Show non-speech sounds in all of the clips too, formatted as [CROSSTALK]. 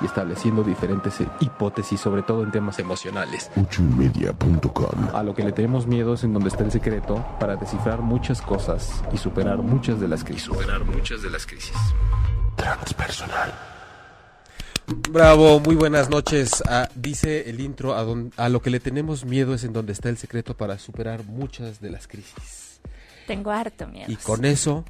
Y estableciendo diferentes eh, hipótesis, sobre todo en temas emocionales. Ochoymedia.com. A lo que le tenemos miedo es en donde está el secreto para descifrar muchas cosas y superar muchas de las crisis. Superar muchas de las crisis. Transpersonal. Bravo, muy buenas noches. Ah, dice el intro, a, don- a lo que le tenemos miedo es en donde está el secreto para superar muchas de las crisis. Tengo harto miedo. Y con eso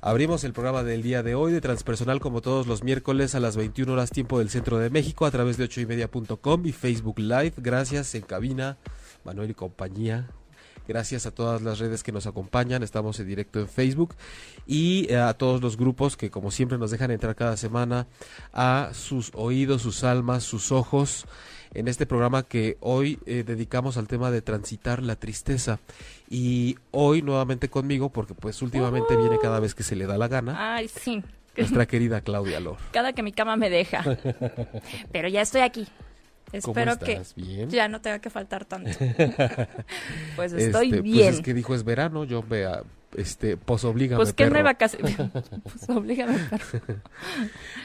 abrimos el programa del día de hoy de Transpersonal como todos los miércoles a las 21 horas tiempo del centro de México a través de ochoymedia.com y Facebook Live. Gracias en cabina, Manuel y compañía. Gracias a todas las redes que nos acompañan. Estamos en directo en Facebook y eh, a todos los grupos que como siempre nos dejan entrar cada semana a sus oídos, sus almas, sus ojos en este programa que hoy eh, dedicamos al tema de transitar la tristeza. Y hoy nuevamente conmigo, porque pues últimamente viene cada vez que se le da la gana, Ay, sí. nuestra [LAUGHS] querida Claudia Lor. Cada que mi cama me deja. Pero ya estoy aquí. ¿Cómo Espero que estás? ¿Bien? ya no tenga que faltar tanto. [LAUGHS] Pues estoy Este, bien. Pues es que dijo es verano, yo vea, este, pues oblígame, Pues que no hay vacaciones. pues oblígame. perro.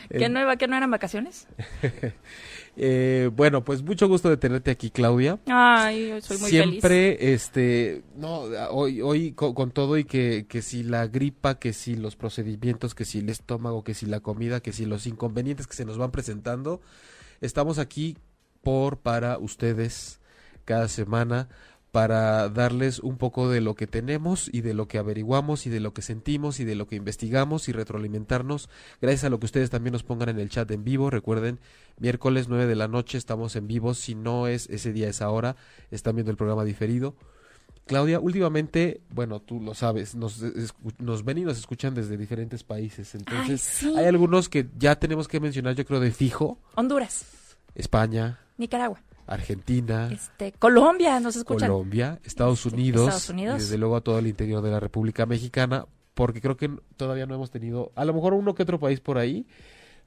¿Que no, iba- que no eran vacaciones? [LAUGHS] eh, bueno, pues mucho gusto de tenerte aquí, Claudia. Ay, yo soy muy Siempre, este, no, hoy, hoy co- con, todo y que, que si la gripa, que si los procedimientos, que si el estómago, que si la comida, que si los inconvenientes que se nos van presentando, estamos aquí por, para ustedes cada semana para darles un poco de lo que tenemos y de lo que averiguamos y de lo que sentimos y de lo que investigamos y retroalimentarnos gracias a lo que ustedes también nos pongan en el chat en vivo. Recuerden, miércoles 9 de la noche estamos en vivo. Si no es ese día, esa hora, están viendo el programa diferido. Claudia, últimamente, bueno, tú lo sabes, nos, nos ven y nos escuchan desde diferentes países. Entonces, Ay, sí. hay algunos que ya tenemos que mencionar, yo creo, de fijo. Honduras, España, Nicaragua, Argentina, este, Colombia, nos escuchan. Colombia, Estados Unidos, Estados Unidos. y desde luego a todo el interior de la República Mexicana, porque creo que todavía no hemos tenido, a lo mejor uno que otro país por ahí,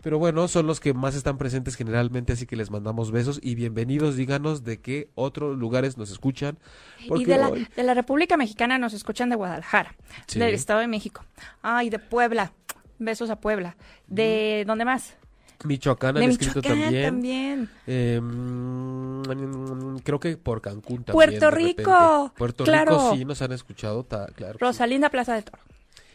pero bueno, son los que más están presentes generalmente, así que les mandamos besos y bienvenidos, díganos de qué otros lugares nos escuchan. Y de la, hoy- de la República Mexicana nos escuchan de Guadalajara, Sí. del Estado de México. Ay, de Puebla. Besos a Puebla. ¿De dónde más? Michoacán han de escrito Michoacán también. también. Eh, mm, creo que por Cancún también. Puerto. Rico, Puerto claro. Rico sí nos han escuchado, ta- claro. que sí. Rosalinda Plaza de Toro.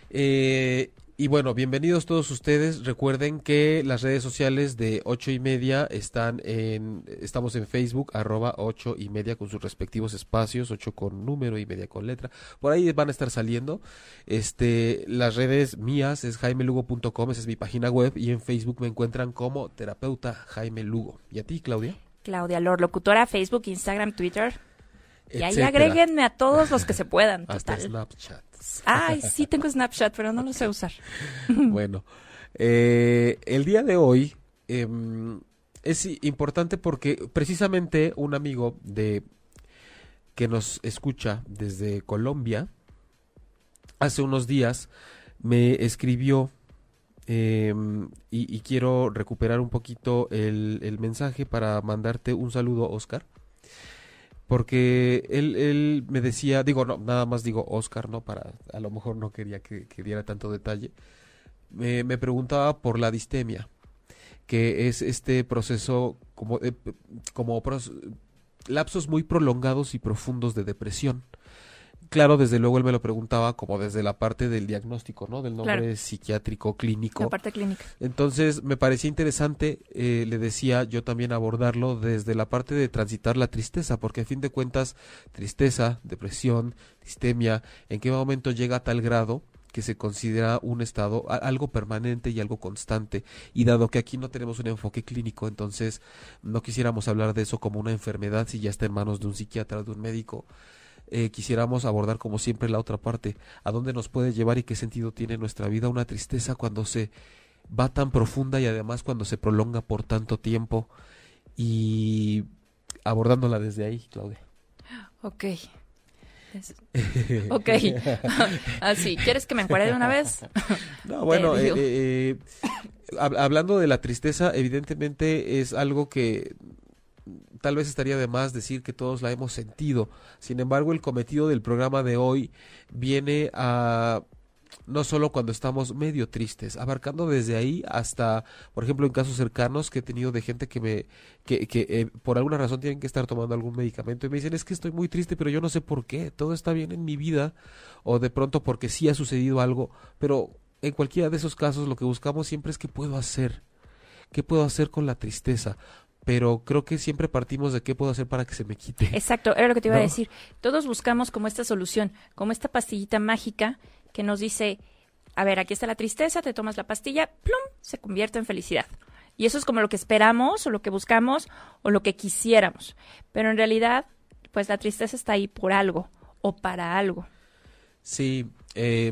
Eh, y bueno, bienvenidos todos ustedes. Recuerden que las redes sociales de ocho y media están en, estamos en Facebook, arroba ocho y media con sus respectivos espacios, ocho con número y media con letra. Por ahí van a estar saliendo. Este, las redes mías es jaimelugo.com, esa es mi página web, y en Facebook me encuentran como terapeuta Jaime Lugo. ¿Y a ti, Claudia? Claudia Lor, locutora, Facebook, Instagram, Twitter. Y ahí agréguenme a todos los que se puedan. [LAUGHS] Hasta. Snapchat. Ay, sí tengo Snapchat, pero no lo sé usar. [LAUGHS] Bueno, eh, el día de hoy em, es importante porque precisamente un amigo de que nos escucha desde Colombia hace unos días me escribió em, y, y quiero recuperar un poquito el, el mensaje para mandarte un saludo, Oscar. Porque él, él me decía, digo, no, nada más digo Oscar, ¿no? Para, a lo mejor no quería que, que diera tanto detalle. Me, me preguntaba por la distemia, que es este proceso como, eh, como lapsos muy prolongados y profundos de depresión. Claro, desde luego él me lo preguntaba como desde la parte del diagnóstico, ¿no? Del nombre Claro. psiquiátrico, clínico. La parte clínica. Entonces me parecía interesante, eh, le decía yo también abordarlo desde la parte de transitar la tristeza, porque a fin de cuentas tristeza, depresión, distemia, en qué momento llega a tal grado que se considera un estado algo permanente y algo constante. Y dado que aquí no tenemos un enfoque clínico, entonces no quisiéramos hablar de eso como una enfermedad si ya está en manos de un psiquiatra o de un médico. Eh, quisiéramos abordar como siempre la otra parte, a dónde nos puede llevar y qué sentido tiene nuestra vida una tristeza cuando se va tan profunda y además cuando se prolonga por tanto tiempo y abordándola desde ahí, Claudia. Ok. [LAUGHS] Ok. [LAUGHS] Así, ¿quieres que me encuadre de una vez? [LAUGHS] No, bueno, eh, eh, hab- hablando de la tristeza, evidentemente es algo que tal vez estaría de más decir que todos la hemos sentido. Sin embargo, el cometido del programa de hoy viene a no solo cuando estamos medio tristes, abarcando desde ahí hasta, por ejemplo, en casos cercanos que he tenido de gente que me, que, que eh, por alguna razón tienen que estar tomando algún medicamento y me dicen es que estoy muy triste, pero yo no sé por qué, todo está bien en mi vida, o de pronto porque sí ha sucedido algo, pero en cualquiera de esos casos lo que buscamos siempre es qué puedo hacer, qué puedo hacer con la tristeza, pero creo que siempre partimos de qué puedo hacer para que se me quite. Exacto, era lo que te iba a decir. Todos buscamos como esta solución, como esta pastillita mágica que nos dice, a ver, aquí está la tristeza, te tomas la pastilla, plum, se convierte en felicidad. Y eso es como lo que esperamos o lo que buscamos o lo que quisiéramos. Pero en realidad, pues la tristeza está ahí por algo o para algo. Sí, eh,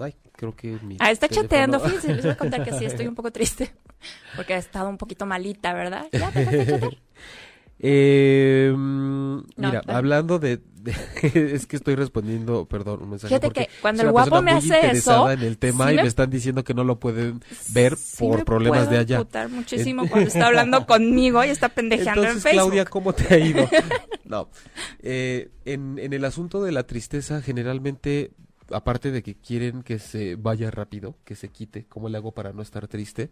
ay, creo que mi Ah, está teléfono- chateando, fíjense, les voy a [LAUGHS] contar que sí, estoy un poco triste. Porque ha estado un poquito malita, ¿verdad? [LAUGHS] Ya, te. Eh, mira, hablando de, de- [LAUGHS] es que estoy respondiendo, perdón, un mensaje. Fíjate que cuando el guapo me hace eso, en el tema sí y me- me están diciendo que no lo pueden ver Sí por me problemas puedo de allá. muchísimo cuando está hablando [LAUGHS] conmigo y está pendejeando Entonces, en Facebook. Claudia, ¿cómo te ha ido? no, eh, en, en el asunto de la tristeza, generalmente, aparte de que quieren que se vaya rápido, que se quite, ¿cómo le hago para no estar triste?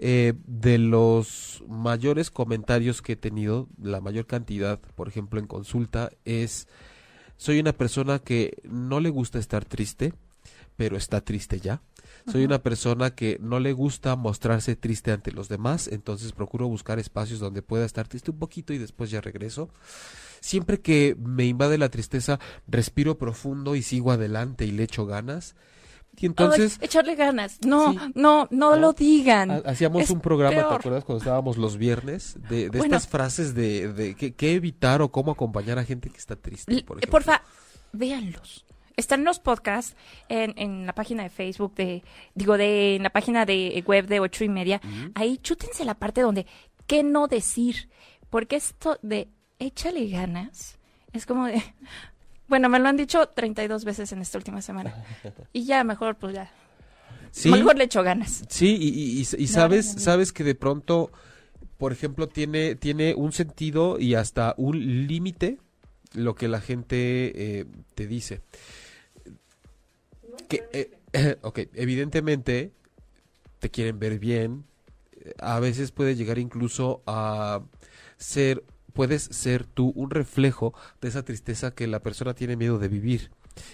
Eh, de los mayores comentarios que he tenido, la mayor cantidad, por ejemplo, en consulta, es, soy una persona que no le gusta estar triste, pero está triste ya. Soy una persona que no le gusta mostrarse triste ante los demás, entonces procuro buscar espacios donde pueda estar triste un poquito y después ya regreso. Siempre que me invade la tristeza, respiro profundo y sigo adelante y le echo ganas. Y entonces Ay, echarle ganas. No, Sí. no, no, ¿No? lo digan. ha- hacíamos Es un programa, ¿te acuerdas cuando estábamos los viernes? De, de Bueno. estas frases de, de qué, evitar o cómo acompañar a gente que está triste, por eh, ejemplo. Porfa, véanlos. Están los podcasts en, en la página de Facebook de, digo, de, en la página de web de ocho y media. Ahí chútense la parte donde qué no decir. Porque esto de échale ganas es como de, bueno, me lo han dicho 32 veces en esta última semana. [LAUGHS] Y ya, mejor, pues ya. Sí, Mejor le echo ganas. Sí, y, y- y- y No, sabes, no, sabes que de pronto, por ejemplo, tiene, tiene un sentido y hasta un límite lo que la gente eh, te dice. Que, eh, [COUGHS] ok, evidentemente te quieren ver bien, a veces puede llegar incluso a ser, puedes ser tú un reflejo de esa tristeza que la persona tiene miedo de vivir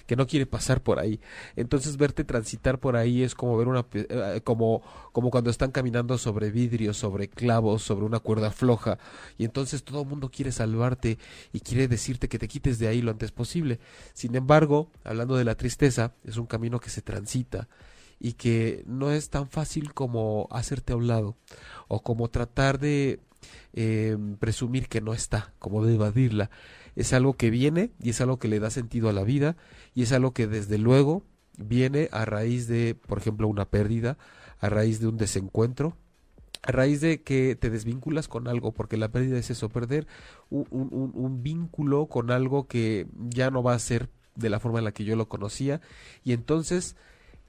que no quiere pasar por ahí. Entonces verte transitar por ahí es como ver una eh, como como cuando están caminando sobre vidrios, sobre clavos, sobre una cuerda floja y entonces todo el mundo quiere salvarte y quiere decirte que te quites de ahí lo antes posible. Sin embargo, hablando de la tristeza, es un camino que se transita y que no es tan fácil como hacerte a un lado o como tratar de eh, presumir que no está, como de evadirla. Es algo que viene y es algo que le da sentido a la vida y es algo que desde luego viene a raíz de, por ejemplo, una pérdida, a raíz de un desencuentro, a raíz de que te desvinculas con algo, porque la pérdida es eso, perder un, un- un- vínculo con algo que ya no va a ser de la forma en la que yo lo conocía y entonces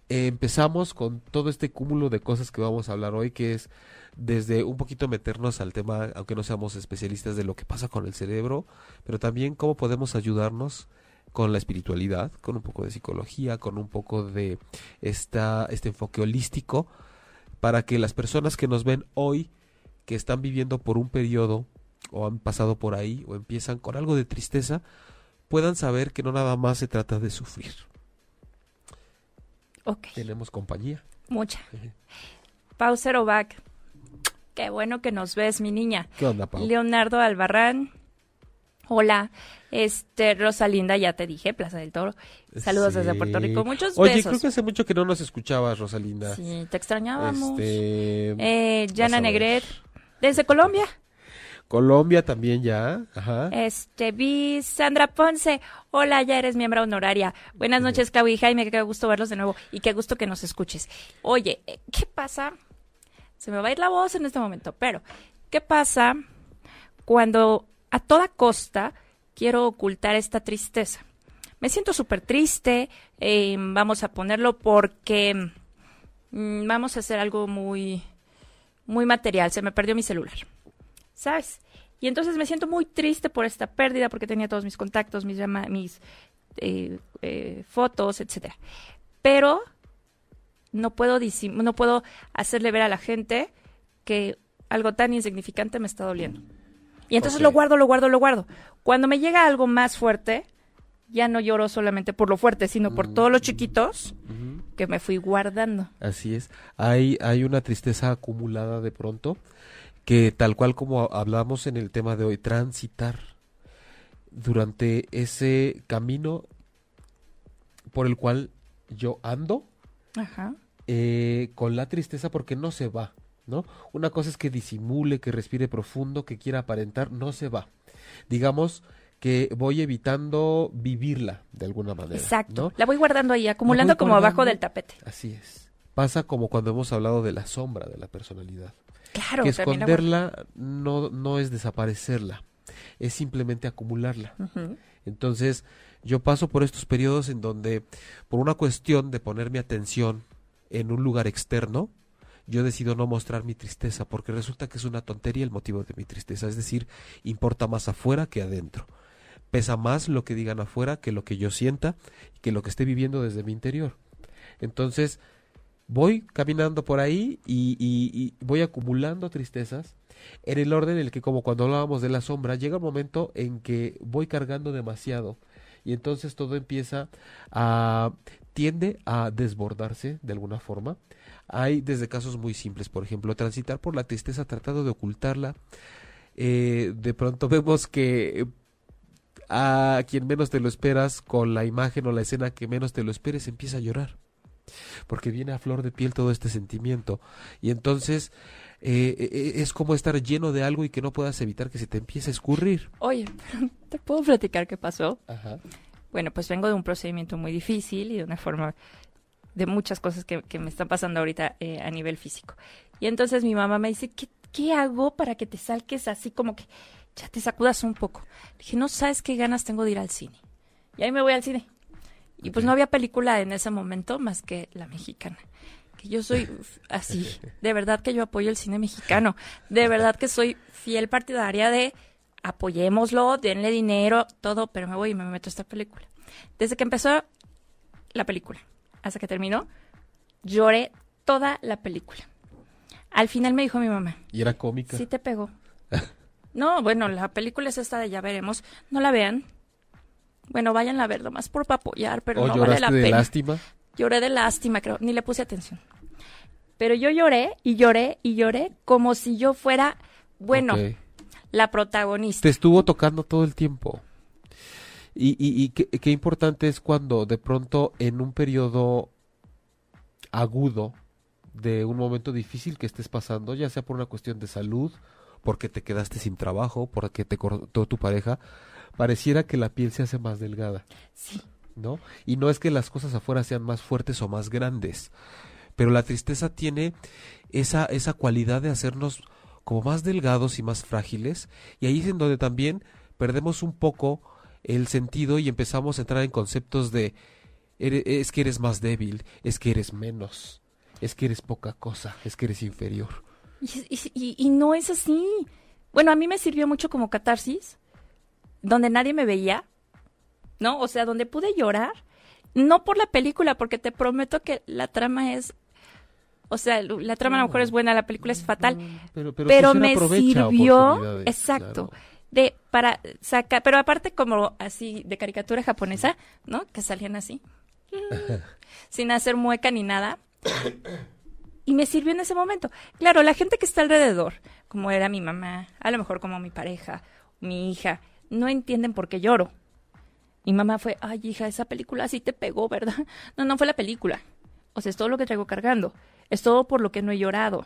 eh, empezamos con todo este cúmulo de cosas que vamos a hablar hoy, que es desde un poquito meternos al tema, aunque no seamos especialistas de lo que pasa con el cerebro, pero también cómo podemos ayudarnos con la espiritualidad, con un poco de psicología, con un poco de esta, este enfoque holístico, para que las personas que nos ven hoy, que están viviendo por un periodo, o han pasado por ahí, o empiezan con algo de tristeza, puedan saber que no nada más se trata de sufrir. Ok, Tenemos compañía. mucha. Pau Cerovac. Qué bueno que nos ves, mi niña. ¿Qué onda, Pau? Leonardo Albarrán. Hola, este, Rosalinda, ya te dije, Plaza del Toro. Saludos desde. Puerto Rico, muchos Oye, besos. creo que hace mucho que no nos escuchabas, Rosalinda. Sí, te extrañábamos. Este, Eh, Jana. Negret, desde Colombia. Colombia también ya. Ajá. Este, vi Sandra Ponce. Hola, ya eres miembro honoraria. Buenas noches, Clau y Jaime, qué gusto verlos de nuevo y qué gusto que nos escuches. Oye, eh, ¿qué pasa? Se me va a ir la voz en este momento, pero ¿qué pasa cuando a toda costa quiero ocultar esta tristeza? Me siento súper triste, eh, vamos a ponerlo porque mm, vamos a hacer algo muy, muy material. Se me perdió mi celular. ¿sabes? Y entonces me siento muy triste por esta pérdida porque tenía todos mis contactos, mis, mis eh, eh, fotos, etcétera. Pero no puedo, no puedo hacerle ver a la gente que algo tan insignificante me está doliendo. Y entonces lo guardo, lo guardo, lo guardo. Cuando me llega algo más fuerte, ya no lloro solamente por lo fuerte, sino por todos los chiquitos que me fui guardando. Así es. Hay, hay una tristeza acumulada de pronto que tal cual como hablamos en el tema de hoy, transitar durante ese camino por el cual yo ando Ajá. Eh, con la tristeza porque no se va, ¿no? Una cosa es que disimule, que respire profundo, que quiera aparentar, no se va. Digamos que voy evitando vivirla de alguna manera. Exacto. ¿no? La voy guardando ahí, acumulando como abajo del tapete. Así es. Pasa como cuando hemos hablado de la sombra de la personalidad. Claro, que esconderla no, no es desaparecerla, es simplemente acumularla. Entonces, yo paso por estos periodos en donde, por una cuestión de poner mi atención en un lugar externo, yo decido no mostrar mi tristeza, porque resulta que es una tontería el motivo de mi tristeza. Es decir, importa más afuera que adentro. Pesa más lo que digan afuera que lo que yo sienta que lo que esté viviendo desde mi interior. Entonces, voy caminando por ahí y voy acumulando tristezas en el orden en el que, como cuando hablábamos de la sombra, llega un momento en que voy cargando demasiado y entonces todo empieza a tiende a desbordarse de alguna forma. Hay desde casos muy simples, por ejemplo, transitar por la tristeza tratando de ocultarla. Eh, de pronto [LAUGHS] vemos que eh, a quien menos te lo esperas, con la imagen o la escena que menos te lo esperes, empieza a llorar porque viene a flor de piel todo este sentimiento. Y entonces eh, eh, es como estar lleno de algo y que no puedas evitar que se te empiece a escurrir. Oye, [LAUGHS] ¿te puedo platicar qué pasó? Ajá. Bueno, pues vengo de un procedimiento muy difícil y de una forma de muchas cosas que, que me están pasando ahorita eh, a nivel físico. Y entonces mi mamá me dice, ¿qué, ¿qué hago para que te salques así como que ya te sacudas un poco? Le dije, no sabes qué ganas tengo de ir al cine. Y ahí me voy al cine. Y pues no había película en ese momento más que la mexicana. Que yo soy así, [LAUGHS] de verdad que yo apoyo el cine mexicano. De verdad que soy fiel partidaria de apoyémoslo, denle dinero, todo, pero me voy y me meto a esta película. Desde que empezó la película hasta que terminó, lloré toda la película. Al final me dijo mi mamá, Y era cómica. sí te pegó. [LAUGHS] No, bueno, la película es esta de ya veremos. No la vean. Bueno, vayan a ver nomás por pa' apoyar, pero ¿O no vale la de pena. lástima? Lloré de lástima, creo. Ni le puse atención. Pero yo lloré y lloré y lloré como si yo fuera, bueno. La protagonista. Te estuvo tocando todo el tiempo. Y, y, y qué, qué importante es cuando de pronto en un periodo agudo de un momento difícil que estés pasando, ya sea por una cuestión de salud, porque te quedaste sin trabajo, porque te cortó tu pareja, pareciera que la piel se hace más delgada. Sí. ¿no? Y no es que las cosas afuera sean más fuertes o más grandes, pero la tristeza tiene esa, esa cualidad de hacernos como más delgados y más frágiles, y ahí es en donde también perdemos un poco el sentido y empezamos a entrar en conceptos de "Ere- es que eres más débil, es que eres menos, es que eres poca cosa, es que eres inferior. Y- y no es así. Bueno, a mí me sirvió mucho como catarsis, donde nadie me veía, ¿no? O sea, donde pude llorar, no por la película, porque te prometo que la trama es, o sea, la trama a lo mejor es buena, la película es fatal, Pero, pero, quisiera me sirvió, exacto, claro. de para sacar, pero aparte como así de caricatura japonesa, ¿no? Que salían así, [LAUGHS] sin hacer mueca ni nada. Y me sirvió en ese momento. Claro, la gente que está alrededor, como era mi mamá, a lo mejor como mi pareja, mi hija, no entienden por qué lloro. Mi mamá fue, ay hija, esa película sí te pegó, ¿verdad? [LAUGHS] No, no fue la película. O sea, es todo lo que traigo cargando. Es todo por lo que no he llorado.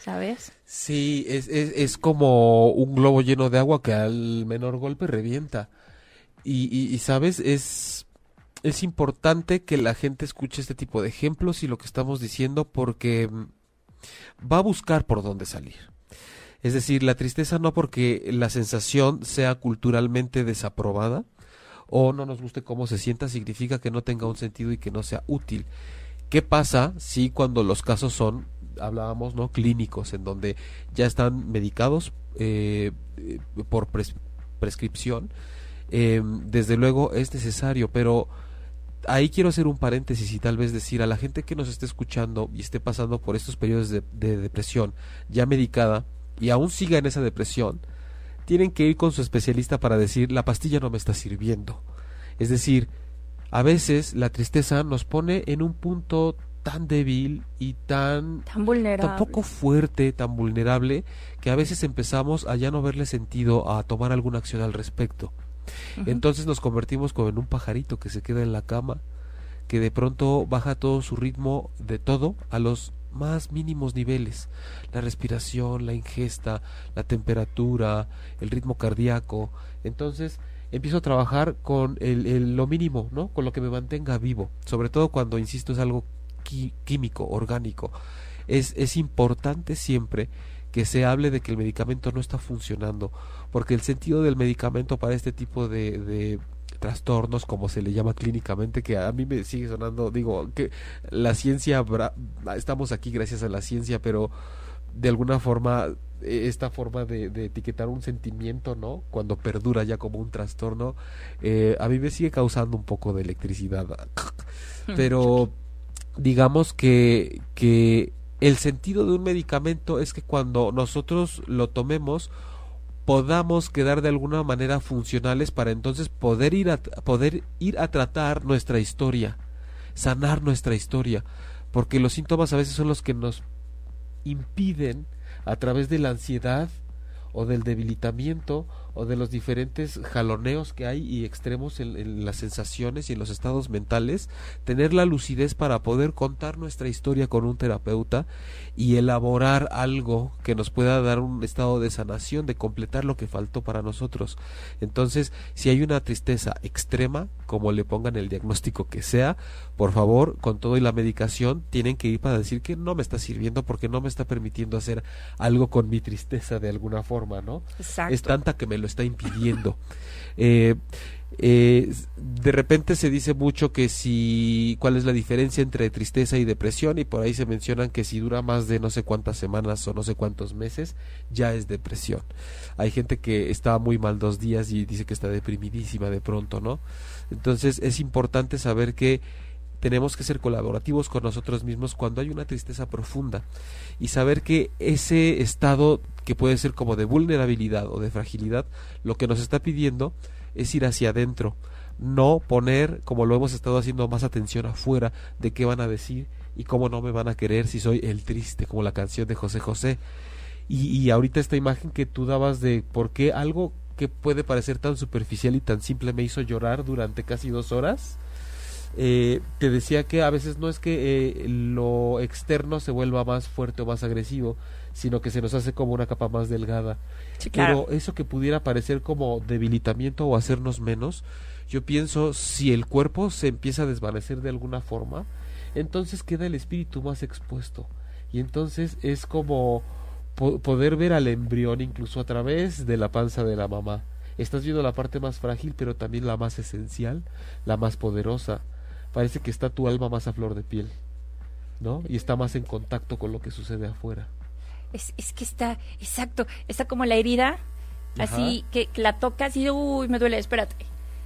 ¿Sabes? Sí, es, es, es como un globo lleno de agua que al menor golpe revienta. Y, y, sabes, es, es importante que la gente escuche este tipo de ejemplos y lo que estamos diciendo porque mm, va a buscar por dónde salir. Es decir, la tristeza no porque la sensación sea culturalmente desaprobada o no nos guste cómo se sienta significa que no tenga un sentido y que no sea útil. ¿Qué pasa si cuando los casos son, hablábamos, ¿no? Clínicos, en donde ya están medicados eh, por pres prescripción? Eh, desde luego es necesario, pero ahí quiero hacer un paréntesis y tal vez decir a la gente que nos esté escuchando y esté pasando por estos periodos de, de depresión ya medicada y aún siga en esa depresión, tienen que ir con su especialista para decir la pastilla no me está sirviendo. Es decir, a veces la tristeza nos pone en un punto tan débil y tan, tan vulnerable. tan poco fuerte, tan vulnerable, que a veces empezamos a ya no verle sentido a tomar alguna acción al respecto. Uh -huh. Entonces nos convertimos como en un pajarito que se queda en la cama, que de pronto baja todo su ritmo de todo a los más mínimos niveles, la respiración, la ingesta, la temperatura, el ritmo cardíaco. Entonces empiezo a trabajar con el, el, lo mínimo, ¿no? Con lo que me mantenga vivo, sobre todo cuando, insisto, es algo químico, orgánico. Es, es importante siempre que se hable de que el medicamento no está funcionando, porque el sentido del medicamento para este tipo de, de trastornos, como se le llama clínicamente, que a mí me sigue sonando, digo, que la ciencia, estamos aquí gracias a la ciencia, pero de alguna forma esta forma de, de, etiquetar un sentimiento, ¿no? Cuando perdura ya como un trastorno, eh, a mí me sigue causando un poco de electricidad. [LAUGHS] Pero digamos que, que el sentido de un medicamento es que cuando nosotros lo tomemos, podamos quedar de alguna manera funcionales para entonces poder ir a, poder ir a tratar nuestra historia, sanar nuestra historia, porque los síntomas a veces son los que nos impiden a través de la ansiedad o del debilitamiento o de los diferentes jaloneos que hay y extremos en, en, las sensaciones y en los estados mentales, tener la lucidez para poder contar nuestra historia con un terapeuta y elaborar algo que nos pueda dar un estado de sanación, de completar lo que faltó para nosotros. Entonces, si hay una tristeza extrema, como le pongan el diagnóstico que sea, por favor, con todo y la medicación, tienen que ir para decir que no me está sirviendo porque no me está permitiendo hacer algo con mi tristeza de alguna forma, ¿no? Exacto. Es tanta que me lo está impidiendo. Eh, eh, de repente se dice mucho que si cuál es la diferencia entre tristeza y depresión y por ahí se mencionan que si dura más de no sé cuántas semanas o no sé cuántos meses ya es depresión. Hay gente que está muy mal dos días y dice que está deprimidísima de pronto, ¿no? Entonces es importante saber que tenemos que ser colaborativos con nosotros mismos cuando hay una tristeza profunda. Y saber que ese estado que puede ser como de vulnerabilidad o de fragilidad, lo que nos está pidiendo es ir hacia adentro, no poner, como lo hemos estado haciendo, más atención afuera de qué van a decir y cómo no me van a querer si soy el triste, como la canción de José José. Y, y ahorita esta imagen que tú dabas de por qué algo que puede parecer tan superficial y tan simple me hizo llorar durante casi dos horas, eh, te decía que a veces no es que eh, lo externo se vuelva más fuerte o más agresivo, sino que se nos hace como una capa más delgada. Sí, claro. Pero eso que pudiera parecer como debilitamiento o hacernos menos, yo pienso si el cuerpo se empieza a desvanecer de alguna forma, entonces queda el espíritu más expuesto. Y entonces es como po poder ver al embrión incluso a través de la panza de la mamá. Estás viendo la parte más frágil, pero también la más esencial, la más poderosa parece que está tu alma más a flor de piel, ¿no? Y está más en contacto con lo que sucede afuera. Es, es que está, exacto, está como la herida, Ajá. así que, que, la tocas y uy, me duele, espérate.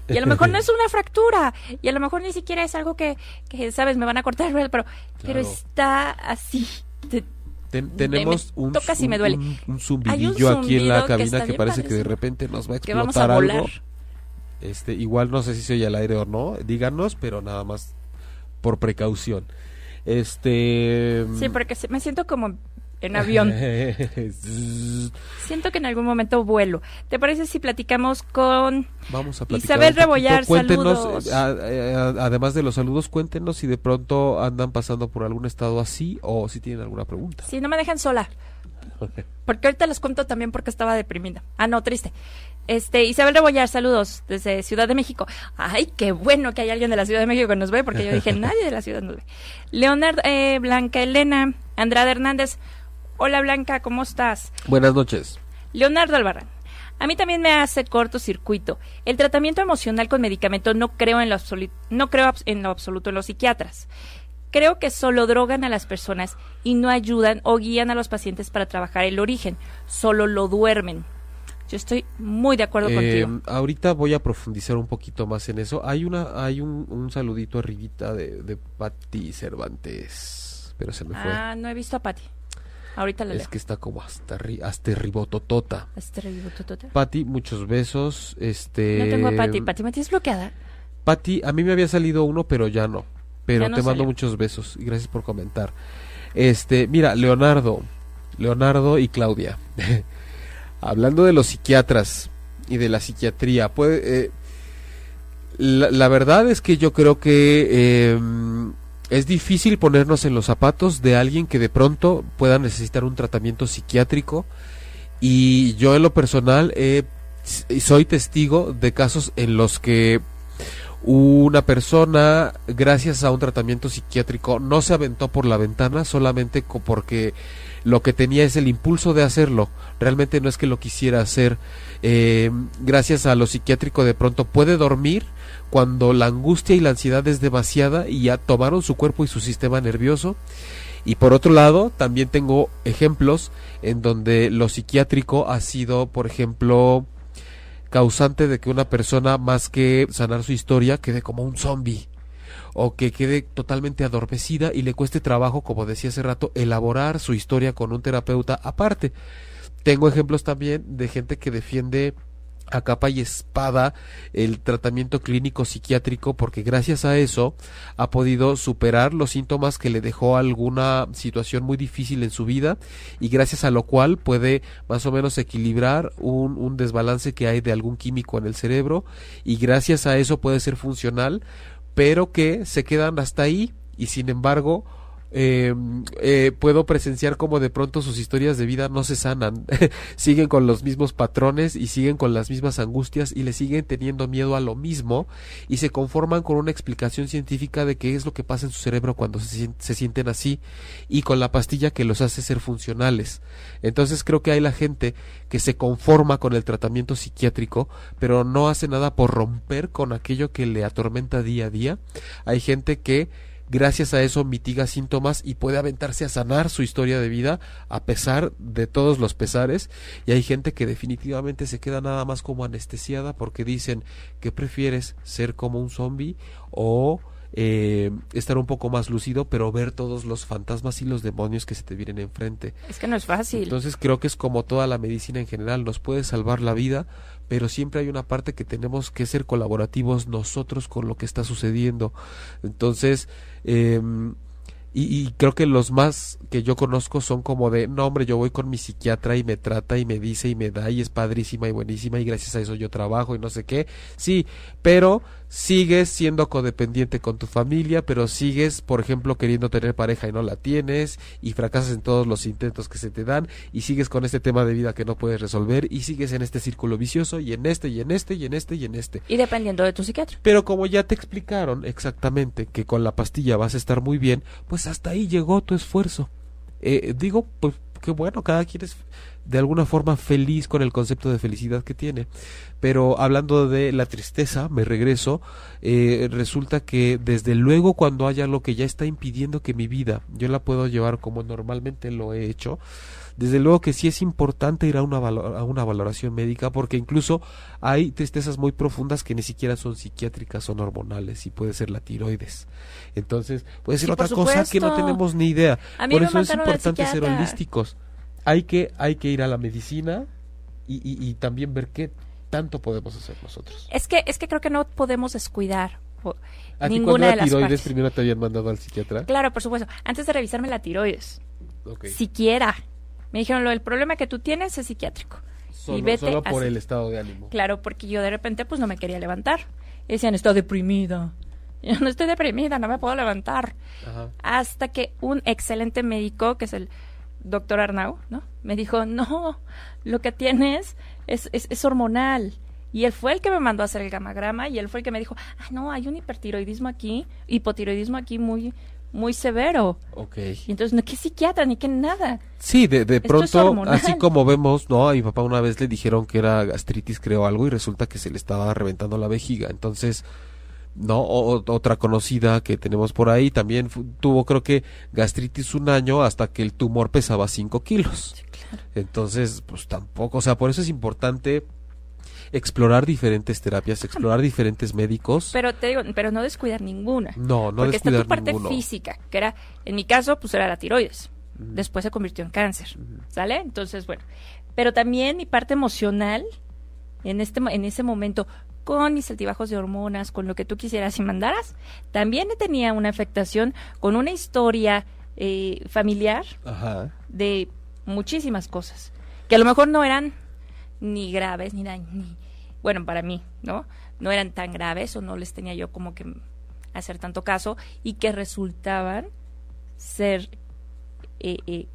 Y a lo [LAUGHS] mejor no es una fractura, y a lo mejor ni siquiera es algo que, que sabes, me van a cortar, pero, claro. pero está así. Te, Ten, tenemos me, un, tocas y me duele. un, un zumbidillo aquí en la cabina que, que parece que de repente nos va a explotar a algo. Este, igual no sé si se oye al aire o no, díganos, pero nada más por precaución. Este Sí, porque me siento como en avión. [LAUGHS] Siento que en algún momento vuelo. ¿Te parece si platicamos con Vamos a platicar Isabel. Rebollar? Cuéntenos, Saludos. eh, a- eh, a- además de los saludos, cuéntenos si de pronto andan pasando por algún estado así o si tienen alguna pregunta. Si no me dejan sola. [LAUGHS] Porque ahorita les cuento también porque estaba deprimida. Ah, no, triste. Este, Isabel Rebollar, saludos desde Ciudad de México. Ay, qué bueno que hay alguien de la Ciudad de México que nos ve, porque yo dije, [LAUGHS] nadie de la ciudad nos ve. Leonard, eh, Blanca Elena, Andrade Hernández. Hola Blanca, ¿cómo estás? Buenas noches. Leonardo Albarrán. A mí también me hace cortocircuito. El tratamiento emocional con medicamento no creo en lo, no creo abs- en lo absoluto en los psiquiatras. Creo que solo drogan a las personas y no ayudan o guían a los pacientes para trabajar el origen. Solo lo duermen. Yo estoy muy de acuerdo Eh, contigo. ahorita voy a profundizar un poquito más en eso. Hay una, hay un, un saludito arribita de, de Patti Cervantes, pero se me fue. Ah, no he visto a Patti. Ahorita la es leo. que está como hasta, arri- hasta ribototota. Tu. Patti, muchos besos. Este. No tengo a Patti. Patti, ¿me tienes bloqueada? Patti, a mí me había salido uno, pero ya no. Pero Ya no te mando muchos besos y gracias por comentar. Este, mira, Leonardo, Leonardo y Claudia. [LAUGHS] Hablando de los psiquiatras y de la psiquiatría, puede, eh, la, la verdad es que yo creo que eh, es difícil ponernos en los zapatos de alguien que de pronto pueda necesitar un tratamiento psiquiátrico. Y yo en lo personal soy testigo de casos en los que una persona, gracias a un tratamiento psiquiátrico, no se aventó por la ventana solamente porque lo que tenía es el impulso de hacerlo. Realmente no es que lo quisiera hacer. Eh, gracias a lo psiquiátrico de pronto puede dormir cuando la angustia y la ansiedad es demasiada y ya tomaron su cuerpo y su sistema nervioso. Y por otro lado, también tengo ejemplos en donde lo psiquiátrico ha sido, por ejemplo, causante de que una persona, más que sanar su historia, quede como un zombie o que quede totalmente adormecida y le cueste trabajo, como decía hace rato, elaborar su historia con un terapeuta aparte. Tengo ejemplos también de gente que defiende a capa y espada el tratamiento clínico psiquiátrico porque gracias a eso ha podido superar los síntomas que le dejó alguna situación muy difícil en su vida y gracias a lo cual puede más o menos equilibrar un, un desbalance que hay de algún químico en el cerebro y gracias a eso puede ser funcional pero que se quedan hasta ahí y sin embargo eh, eh, puedo presenciar como de pronto sus historias de vida no se sanan, [LAUGHS] siguen con los mismos patrones y siguen con las mismas angustias y le siguen teniendo miedo a lo mismo y se conforman con una explicación científica de qué es lo que pasa en su cerebro cuando se, se sienten así y con la pastilla que los hace ser funcionales. Entonces creo que hay la gente que se conforma con el tratamiento psiquiátrico, pero no hace nada por romper con aquello que le atormenta día a día. Hay gente que gracias a eso mitiga síntomas y puede aventarse a sanar su historia de vida a pesar de todos los pesares y hay gente que definitivamente se queda nada más como anestesiada porque dicen que prefieres ser como un zombie o eh, estar un poco más lúcido pero ver todos los fantasmas y los demonios que se te vienen enfrente Es que no es fácil. entonces creo que es como toda la medicina en general, nos puede salvar la vida, pero siempre hay una parte que tenemos que ser colaborativos nosotros con lo que está sucediendo. Entonces, em, y, y creo que los más que yo conozco son como de, no hombre, yo voy con mi psiquiatra y me trata y me dice y me da y es padrísima y buenísima y gracias a eso yo trabajo y no sé qué. Sí, pero sigues siendo codependiente con tu familia, pero sigues, por ejemplo, queriendo tener pareja y no la tienes y fracasas en todos los intentos que se te dan y sigues con este tema de vida que no puedes resolver y sigues en este círculo vicioso y en este y en este y en este y en este. Y dependiendo de tu psiquiatra. Pero como ya te explicaron exactamente que con la pastilla vas a estar muy bien, pues hasta ahí llegó tu esfuerzo. Eh, digo, pues qué bueno, cada quien es de alguna forma feliz con el concepto de felicidad que tiene. Pero hablando de la tristeza, me regreso, eh, resulta que desde luego cuando haya lo que ya está impidiendo que mi vida yo la puedo llevar como normalmente lo he hecho, desde luego que sí es importante ir a una, a una valoración médica porque incluso hay tristezas muy profundas que ni siquiera son psiquiátricas, son hormonales y puede ser la tiroides. Entonces, puede ser Sí, otra cosa que no tenemos ni idea. A mí Por me eso es importante ser holísticos. Hay que, hay que ir a la medicina y, y- y también ver qué tanto podemos hacer nosotros. Es que, es que creo que no podemos descuidar o- ¿A ti ninguna de las tiroides partes. primero te habían mandado al psiquiatra? Claro, por supuesto. Antes de revisarme la tiroides, siquiera Me dijeron, lo el problema que tú tienes es psiquiátrico. Solo, y vete solo por así. el estado de ánimo. Claro, porque yo de repente pues no me quería levantar. Y decían, estoy deprimida. [LAUGHS] Yo no estoy deprimida, no me puedo levantar. Ajá. Hasta que un excelente médico, que es el doctor Arnau, ¿no? Me dijo, no, lo que tienes es, es, es hormonal. Y él fue el que me mandó a hacer el gamagrama y él fue el que me dijo, ah, no, hay un hipertiroidismo aquí, hipotiroidismo aquí muy, muy severo. Ok. Entonces, no, ¿qué psiquiatra ni qué nada? Sí, de, de pronto, así como vemos, ¿no? A mi papá una vez le dijeron que era gastritis, creo algo, y resulta que se le estaba reventando la vejiga. Entonces, ¿no? O- otra conocida que tenemos por ahí también tuvo, creo que, gastritis un año hasta que el tumor pesaba 5 kilos. Entonces, pues tampoco, o sea, por eso es importante explorar diferentes terapias, explorar diferentes médicos. Pero te digo, pero no descuidar ninguna. no, no porque está tu parte ninguno. física, que era, en mi caso, pues era la tiroides. Después se convirtió en cáncer, ¿sale? Entonces, bueno. Pero también mi parte emocional, en, este, en ese momento, con mis altibajos de hormonas, con lo que tú quisieras y mandaras, también tenía una afectación con una historia eh, familiar Ajá. de muchísimas cosas, que a lo mejor no eran ni graves, ni, nada, ni bueno, para mí, ¿no? No eran tan graves o no les tenía yo como que hacer tanto caso y que resultaban ser eh, eh,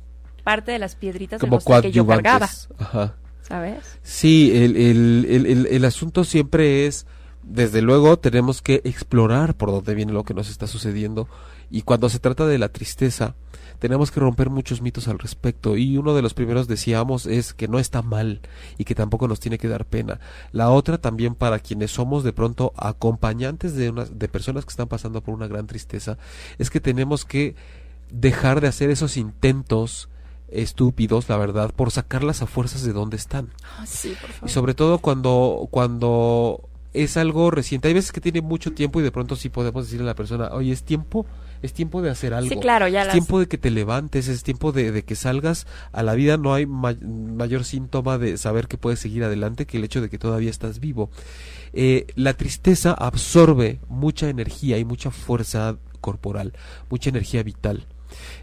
parte de las piedritas Como costal que yo cargaba. Ajá. ¿sabes? Sí, el, el, el, el, el asunto siempre es, desde luego, tenemos que explorar por dónde viene lo que nos está sucediendo. Y cuando se trata de la tristeza, tenemos que romper muchos mitos al respecto. Y uno de los primeros decíamos es que no está mal y que tampoco nos tiene que dar pena. La otra también para quienes somos de pronto acompañantes de, unas, de personas que están pasando por una gran tristeza, es que tenemos que dejar de hacer esos intentos estúpidos, la verdad, por sacarlas a fuerzas de donde están. Ah, sí, por favor. Y sobre todo cuando, cuando es algo reciente. Hay veces que tiene mucho tiempo y de pronto sí podemos decirle a la persona, oye, es tiempo, es tiempo de hacer algo. Sí, claro, ya es las... tiempo de que te levantes, es tiempo de, de que salgas a la vida. No hay ma- mayor síntoma de saber que puedes seguir adelante que el hecho de que todavía estás vivo. Eh, la tristeza absorbe mucha energía y mucha fuerza corporal, mucha energía vital.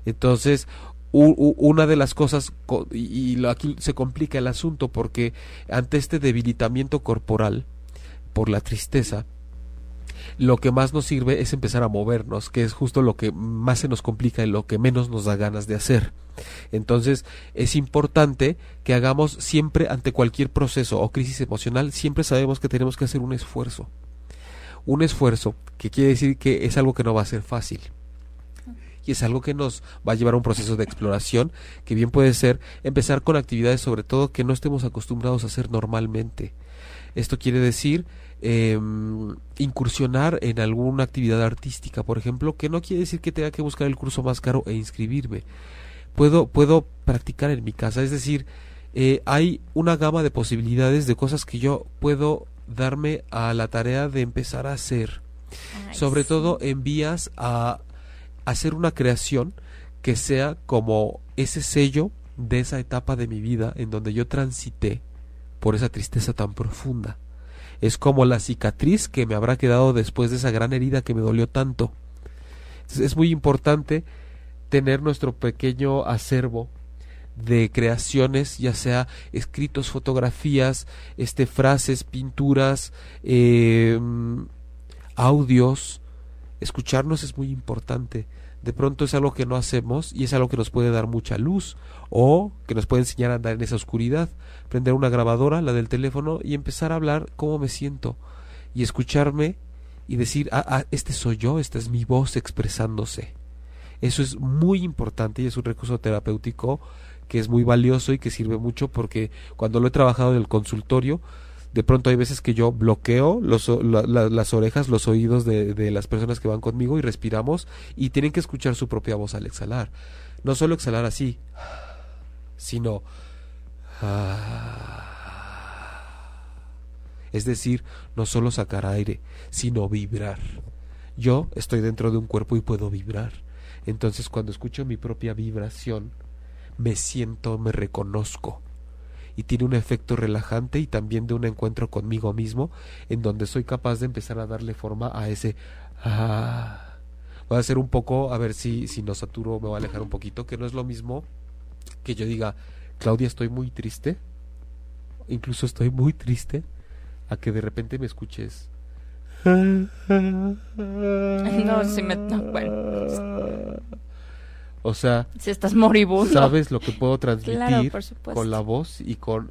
Entonces, una de las cosas, co- y, aquí se complica el asunto porque ante este debilitamiento corporal por la tristeza, lo que más nos sirve es empezar a movernos, que es justo lo que más se nos complica y lo que menos nos da ganas de hacer. Entonces, es importante que hagamos siempre ante cualquier proceso o crisis emocional, siempre sabemos que tenemos que hacer un esfuerzo. Un esfuerzo que quiere decir que es algo que no va a ser fácil. Y es algo que nos va a llevar a un proceso de exploración, que bien puede ser empezar con actividades sobre todo que no estemos acostumbrados a hacer normalmente. Esto quiere decir eh, incursionar en alguna actividad artística, por ejemplo, que no quiere decir que tenga que buscar el curso más caro e inscribirme. Puedo, puedo practicar en mi casa, es decir, eh, hay una gama de posibilidades de cosas que yo puedo darme a la tarea de empezar a hacer, sobre todo en vías a hacer una creación que sea como ese sello de esa etapa de mi vida en donde yo transité por esa tristeza tan profunda. Es como la cicatriz que me habrá quedado después de esa gran herida que me dolió tanto. Es muy importante tener nuestro pequeño acervo de creaciones, ya sea escritos, fotografías, este, frases, pinturas, eh, audios. Escucharnos es muy importante. De pronto es algo que no hacemos y es algo que nos puede dar mucha luz o que nos puede enseñar a andar en esa oscuridad. Prender una grabadora, la del teléfono, y empezar a hablar cómo me siento y escucharme y decir, ah, ah, este soy yo, esta es mi voz expresándose. Eso es muy importante y es un recurso terapéutico que es muy valioso y que sirve mucho porque cuando lo he trabajado en el consultorio, de pronto hay veces que yo bloqueo las orejas, los oídos de, de las personas que van conmigo y respiramos y tienen que escuchar su propia voz al exhalar. No solo exhalar así, sino... Es decir, no solo sacar aire, sino vibrar. Yo estoy dentro de un cuerpo y puedo vibrar. Entonces cuando escucho mi propia vibración, me siento, me reconozco. Y tiene un efecto relajante y también de un encuentro conmigo mismo, en donde soy capaz de empezar a darle forma a ese... Ah. Voy a hacer un poco, a ver si, si no saturo, me voy a alejar un poquito, que no es lo mismo que yo diga Claudia, estoy muy triste, incluso estoy muy triste, a que de repente me escuches. [LAUGHS] No, si me... no, bueno, O sea, si estás moribundo. sabes lo que puedo transmitir Claro, por supuesto. con la voz y con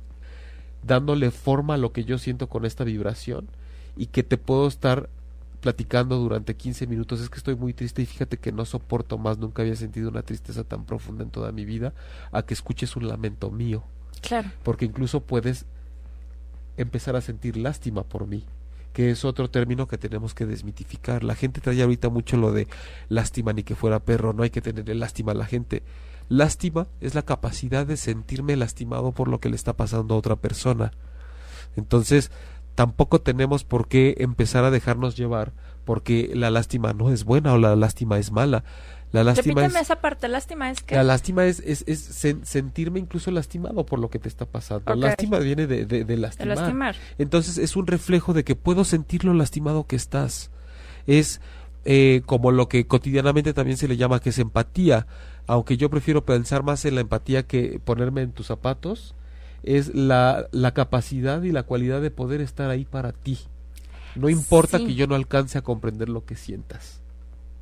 dándole forma a lo que yo siento con esta vibración y que te puedo estar platicando durante 15 minutos es que estoy muy triste y fíjate que no soporto más, nunca había sentido una tristeza tan profunda en toda mi vida a que escuches un lamento mío, Claro. porque incluso puedes empezar a sentir lástima por mí, que es otro término que tenemos que desmitificar. La gente trae ahorita mucho lo de lástima ni que fuera perro, no hay que tenerle lástima a la gente. Lástima es la capacidad de sentirme lastimado por lo que le está pasando a otra persona. Entonces, tampoco tenemos por qué empezar a dejarnos llevar porque la lástima no es buena o la lástima es mala. La lástima Repíteme es esa parte. Lástima es que... la lástima es, es, es sen- sentirme incluso lastimado por lo que te está pasando. Ok. Lástima viene de, de, de de lastimar. lastimar. Entonces es un reflejo de que puedo sentir lo lastimado que estás. Es eh, como lo que cotidianamente también se le llama que es empatía. Aunque yo prefiero pensar más en la empatía que ponerme en tus zapatos, es la, la capacidad y la cualidad de poder estar ahí para ti. No importa Sí. que yo no alcance a comprender lo que sientas.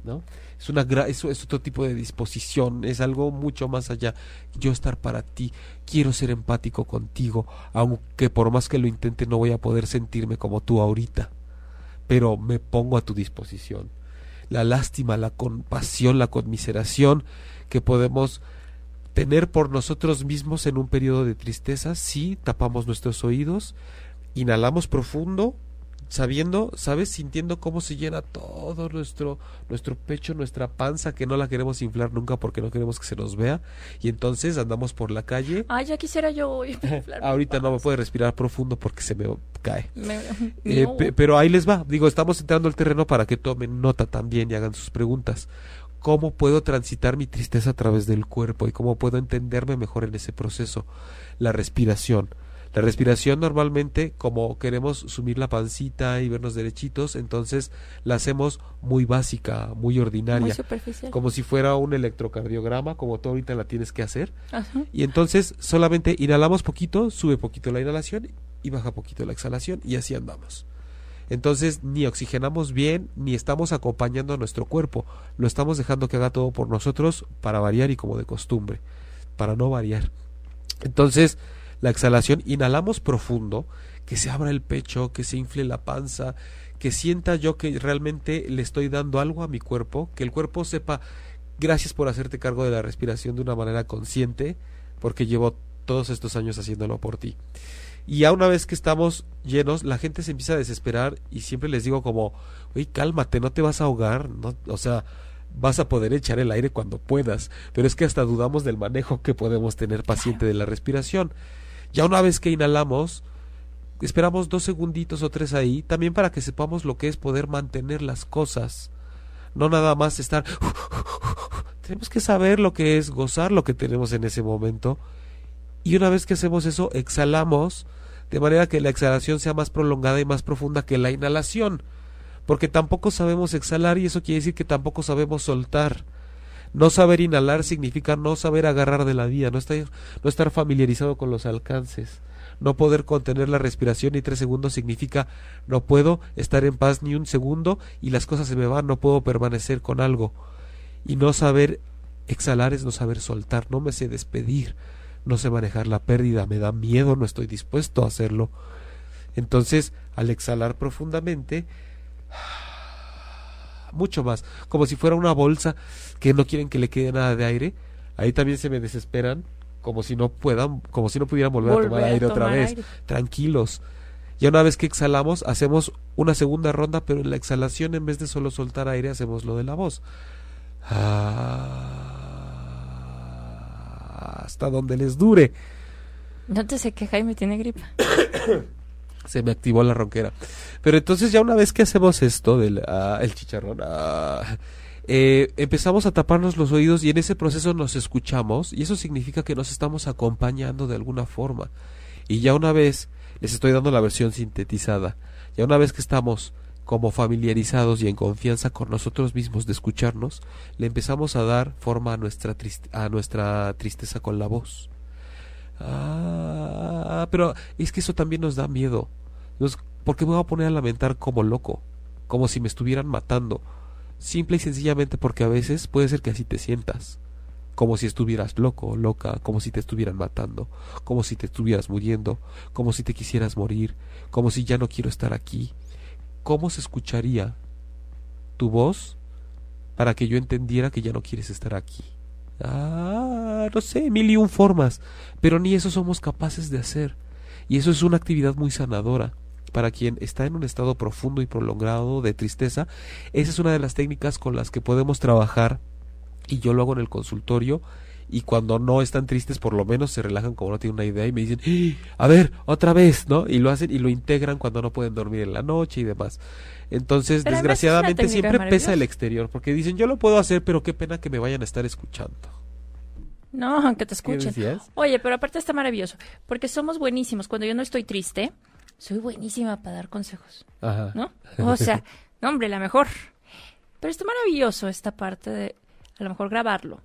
¿no? Es, eso es otro tipo de disposición, es algo mucho más allá. Yo estar para ti, quiero ser empático contigo, aunque por más que lo intente no voy a poder sentirme como tú ahorita, pero me pongo a tu disposición. La lástima, la compasión, la conmiseración que podemos tener por nosotros mismos en un periodo de tristeza, sí, tapamos nuestros oídos, inhalamos profundo, sabiendo, ¿sabes? Sintiendo cómo se llena todo nuestro, nuestro pecho, nuestra panza, que no la queremos inflar nunca porque no queremos que se nos vea. Y entonces andamos por la calle. Ay, ya quisiera yo hoy [LAUGHS] Ahorita no me puede respirar profundo porque se me cae. [LAUGHS] Me- Eh, no. pero ahí les va. Digo, estamos entrando al terreno para que tomen nota también y hagan sus preguntas. ¿Cómo puedo transitar mi tristeza a través del cuerpo y cómo puedo entenderme mejor en ese proceso? La respiración. La respiración normalmente, como queremos sumir la pancita y vernos derechitos, entonces la hacemos muy básica, muy ordinaria, Muy superficial. como si fuera un electrocardiograma, como tú ahorita la tienes que hacer. Ajá. Y entonces solamente inhalamos poquito, sube poquito la inhalación y baja poquito la exhalación y así andamos. Entonces ni oxigenamos bien ni estamos acompañando a nuestro cuerpo, lo estamos dejando que haga todo por nosotros para variar y como de costumbre, para no variar. Entonces la exhalación, inhalamos profundo, que se abra el pecho, que se infle la panza, que sienta yo que realmente le estoy dando algo a mi cuerpo, que el cuerpo sepa, gracias por hacerte cargo de la respiración de una manera consciente, porque llevo todos estos años haciéndolo por ti. Y ya una vez que estamos llenos, la gente se empieza a desesperar y siempre les digo como, oye, cálmate, no te vas a ahogar, no, o sea, vas a poder echar el aire cuando puedas, pero es que hasta dudamos del manejo que podemos tener paciente de la respiración. Ya una vez que inhalamos, esperamos dos segunditos o tres ahí, también para que sepamos lo que es poder mantener las cosas. No nada más estar... [LAUGHS] Tenemos que saber lo que es gozar lo que tenemos en ese momento. Y una vez que hacemos eso, exhalamos de manera que la exhalación sea más prolongada y más profunda que la inhalación. Porque tampoco sabemos exhalar y eso quiere decir que tampoco sabemos soltar. No saber inhalar significa no saber agarrar de la vida, no estar, familiarizado con los alcances. No poder contener la respiración ni tres segundos significa no puedo estar en paz ni un segundo y las cosas se me van, no puedo permanecer con algo. Y no saber exhalar es no saber soltar, no me sé despedir, no sé manejar la pérdida, me da miedo, no estoy dispuesto a hacerlo. Entonces, al exhalar profundamente, mucho más, como si fuera una bolsa que no quieren que le quede nada de aire, ahí también se me desesperan, como si no puedan, como si no pudieran volver, a tomar a aire otra vez, aire. tranquilos. Ya una vez que exhalamos, hacemos una segunda ronda, pero en la exhalación, en vez de solo soltar aire, hacemos lo de la voz. Ah, hasta donde les dure. No te sé que Jaime tiene gripa. [COUGHS] Se me activó la ronquera. Pero entonces ya una vez que hacemos esto del ah, el chicharrón, ah, eh, empezamos a taparnos los oídos y en ese proceso nos escuchamos y eso significa que nos estamos acompañando de alguna forma. Y ya una vez, les estoy dando la versión sintetizada, ya una vez que estamos como familiarizados y en confianza con nosotros mismos de escucharnos, le empezamos a dar forma a nuestra, triste- a nuestra tristeza con la voz. Ah, pero es que eso también nos da miedo. Nos, ¿Por qué me voy a poner a lamentar como loco? Como si me estuvieran matando. Simple y sencillamente porque a veces puede ser que así te sientas. Como si estuvieras loco loca, como si te estuvieran matando, como si te estuvieras muriendo, como si te quisieras morir, como si ya no quiero estar aquí. ¿Cómo se escucharía tu voz para que yo entendiera que ya no quieres estar aquí? Ah, no sé, mil y un formas, pero ni eso somos capaces de hacer. Y eso es una actividad muy sanadora. Para quien está en un estado profundo y prolongado de tristeza, esa es una de las técnicas con las que podemos trabajar y yo lo hago en el consultorio y cuando no están tristes por lo menos se relajan como no tienen una idea y me dicen, ¡Ah! a ver, otra vez, ¿no? Y lo hacen y lo integran cuando no pueden dormir en la noche y demás. Entonces, Pero desgraciadamente siempre pesa el exterior porque dicen, yo lo puedo hacer, pero qué pena que me vayan a estar escuchando. No, aunque te ¿Qué escuchen. Oye, pero aparte está maravilloso, porque somos buenísimos. Cuando yo no estoy triste, soy buenísima para dar consejos, Ajá. ¿no? O sea, no, hombre, la mejor. Pero está maravilloso esta parte de, a lo mejor grabarlo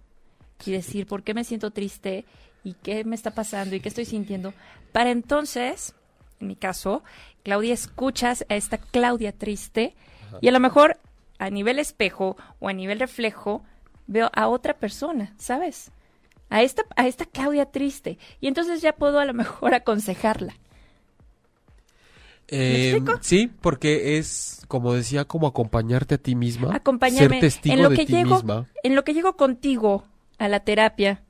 y decir por qué me siento triste y qué me está pasando y qué estoy sintiendo. Para entonces, en mi caso, Claudia, escuchas a esta Claudia triste y a lo mejor a nivel espejo o a nivel reflejo veo a otra persona, ¿sabes? A esta, a esta Claudia triste. Y entonces ya puedo a lo mejor [LAUGHS] aconsejarla. Eh, explico? sí, porque es, como decía, como acompañarte a ti misma. Acompáñame Ser testigo en lo de que ti llego, misma. en lo que llego contigo a la terapia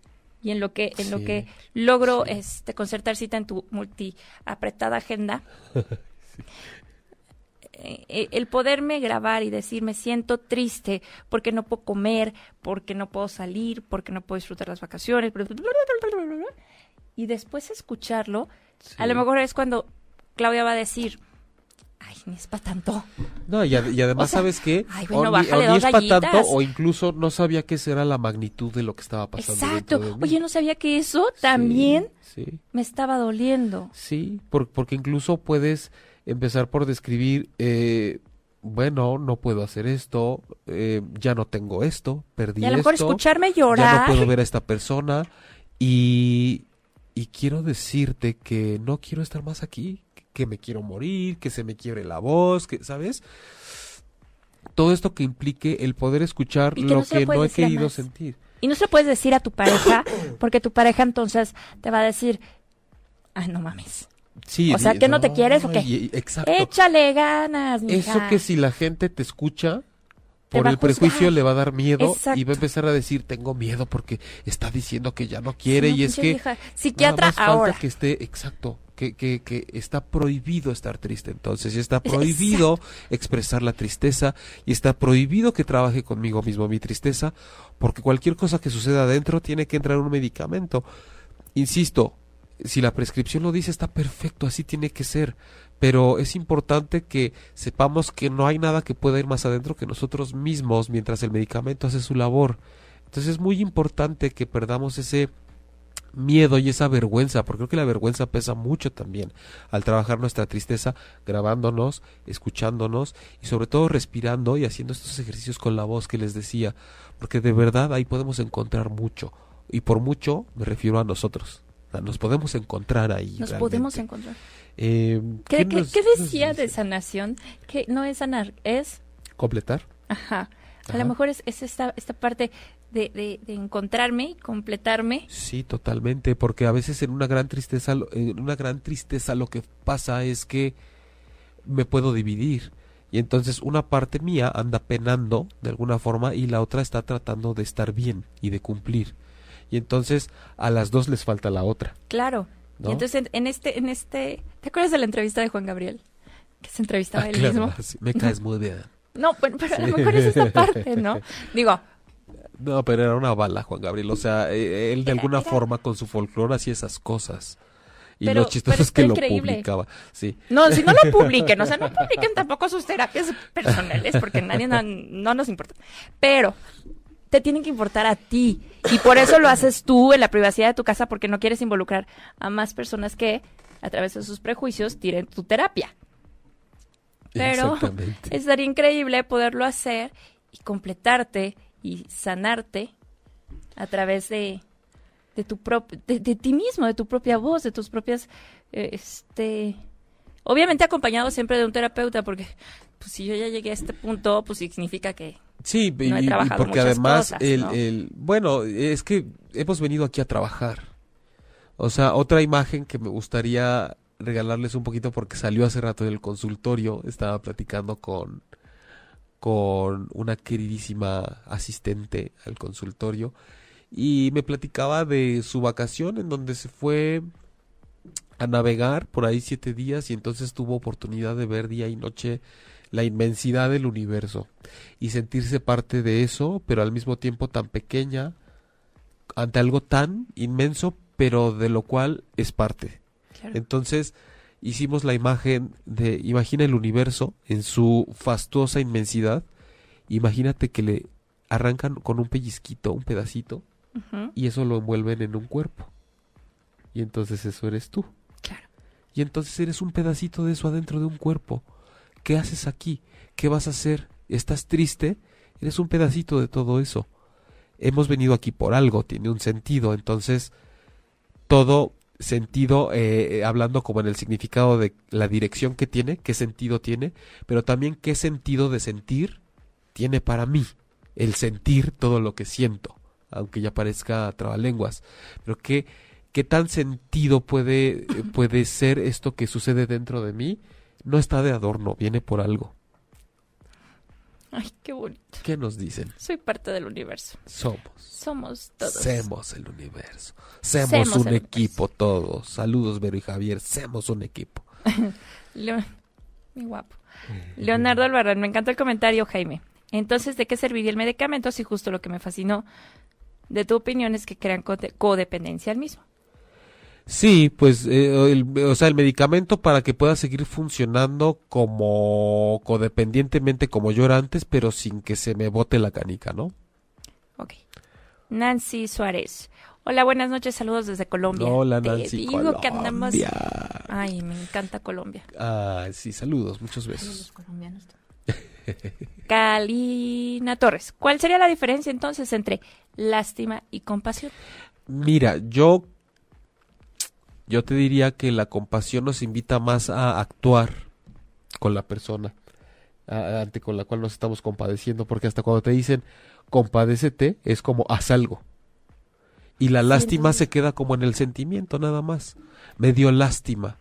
y en lo que, en lo Sí, que logro sí. este concertar cita en tu multi apretada agenda. Eh, [LAUGHS] Eh, el poderme grabar y decir me siento triste porque no puedo comer, porque no puedo salir, porque no puedo disfrutar las vacaciones, y después escucharlo, a lo mejor es cuando Claudia va a decir, ay, ni es para tanto. No, y, además, [LAUGHS] ¿sabes qué? Ay, bueno, o, ni, ni es para tanto, o incluso no sabía qué era la magnitud de lo que estaba pasando. Exacto. Oye, no sabía que eso también sí, me estaba doliendo. Sí, porque incluso puedes empezar por describir, eh, bueno, no puedo hacer esto, eh, ya no tengo esto, perdí Y a lo mejor esto, escucharme ya no llorar. puedo ver a esta persona y, y quiero decirte que no quiero estar más aquí, que me quiero morir, que se me quiebre la voz, que, ¿sabes? Todo esto que implique el poder escuchar que lo no se lo que no he querido más. sentir. Y no se lo puedes decir a tu pareja, porque tu pareja entonces te va a decir, ay, no mames. Sí, O sea, ¿que no te quieres o qué? exacto. Échale ganas, mija. Eso que si la gente te escucha, por el prejuicio le va a dar miedo y va a empezar a decir, tengo miedo porque está diciendo que ya no quiere no, y es que... nada Psiquiatra falta ahora. que esté, exacto, que, que, que está prohibido estar triste entonces, y está prohibido expresar la tristeza y está prohibido que trabaje conmigo mismo mi tristeza, porque cualquier cosa que suceda adentro tiene que entrar un medicamento. Insisto, si la prescripción lo dice está perfecto, así tiene que ser, pero es importante que sepamos que no hay nada que pueda ir más adentro que nosotros mismos mientras el medicamento hace su labor. Entonces es muy importante que perdamos ese miedo y esa vergüenza, porque creo que la vergüenza pesa mucho también al trabajar nuestra tristeza, grabándonos, escuchándonos y sobre todo respirando y haciendo estos ejercicios con la voz que les decía, porque de verdad ahí podemos encontrar mucho y por mucho me refiero a nosotros. Nos podemos encontrar ahí. Nos realmente. podemos encontrar. Eh, ¿Qué, qué- nos- qué nos decía de sanación? Que no es sanar, es completar? Ajá. A Ajá. lo mejor es, es esta, esta parte de, de, de encontrarme y completarme. Sí, totalmente, porque a veces en una gran tristeza, en una gran tristeza lo que pasa es que me puedo dividir y entonces una parte mía anda penando de alguna forma y la otra está tratando de estar bien y de cumplir. Y entonces a las dos les falta la otra. Claro. ¿No? Y entonces en, en este, en este, ¿te acuerdas de la entrevista de Juan Gabriel? Que se entrevistaba Ah, él claro, mismo. sí, me caes muy bien. [LAUGHS] No, pero, pero a lo mejor es esta [LAUGHS] parte, ¿no? Digo, No, pero era una bala, Juan Gabriel. O sea, eh, él de Era- alguna era- forma con su folclore hacía esas cosas. Y Pero- lo chistoso es que lo publicaba. Sí. no, si no lo [LAUGHS] publiquen, o sea, no publiquen tampoco sus terapias personales porque nadie no, no nos importa. Pero te tienen que importar a ti y por eso lo haces tú en la privacidad de tu casa porque no quieres involucrar a más personas que a través de sus prejuicios tiren tu terapia. Pero estaría increíble poderlo hacer y completarte y sanarte a través de de tu prop- de, de ti mismo, de tu propia voz, de tus propias, eh, este, obviamente acompañado siempre de un terapeuta, porque pues si yo ya llegué a este punto, pues significa que Sí, y, No he y- y trabajado porque además, cosas, el, ¿no? el- bueno, es que hemos venido aquí a trabajar. O sea, otra imagen que me gustaría regalarles un poquito porque salió hace rato en el consultorio, estaba platicando con, con una queridísima asistente al consultorio y me platicaba de su vacación en donde se fue a navegar por ahí siete días y entonces tuvo oportunidad de ver día y noche la inmensidad del universo y sentirse parte de eso, pero al mismo tiempo tan pequeña ante algo tan inmenso, pero de lo cual es parte. claro, Entonces hicimos la imagen de, imagina el universo en su fastuosa inmensidad, imagínate que le arrancan con un pellizquito, un pedacito, y eso lo envuelven en un cuerpo. Y entonces eso eres tú. claro. Y entonces eres un pedacito de eso adentro de un cuerpo. ¿Qué haces aquí? ¿Qué vas a hacer? ¿Estás triste? Eres un pedacito de todo eso. Hemos venido aquí por algo, tiene un sentido. Entonces, todo sentido, eh, eh, hablando como en el significado de la dirección que tiene, qué sentido tiene, pero también qué sentido de sentir tiene para mí. El sentir todo lo que siento, aunque ya parezca trabalenguas. Pero qué, qué tan sentido puede, eh, puede ser esto que sucede dentro de mí. No está de adorno, viene por algo. Ay, qué bonito. ¿Qué nos dicen? Soy parte del universo. Somos. Somos todos. Semos el universo. Semos Semos un equipo todos. Saludos, Vero y Javier. Semos un equipo. [LAUGHS] Muy guapo. Leonardo Albarrán, me encantó el comentario, Jaime. Entonces, ¿de qué serviría el medicamento si justo lo que me fascinó de tu opinión es que crean code- codependencia al mismo? Sí, pues, eh, el- o sea, el medicamento para que pueda seguir funcionando como codependientemente como yo era antes, pero sin que se me bote la canica, ¿no? Ok. Nancy Suárez. Hola, buenas noches, saludos desde Colombia. Hola, Te Nancy. digo que andamos... Colombia. Ay, me encanta Colombia. Ah, sí, saludos, muchos besos. colombianos. [LAUGHS] Kalina Torres. ¿Cuál sería la diferencia entonces entre lástima y compasión? Mira, yo yo te diría que la compasión nos invita más a actuar con la persona a- ante con la cual nos estamos compadeciendo, porque hasta cuando te dicen compadécete es como haz algo. Y la lástima se queda como en el sentimiento nada más. Me dio lástima.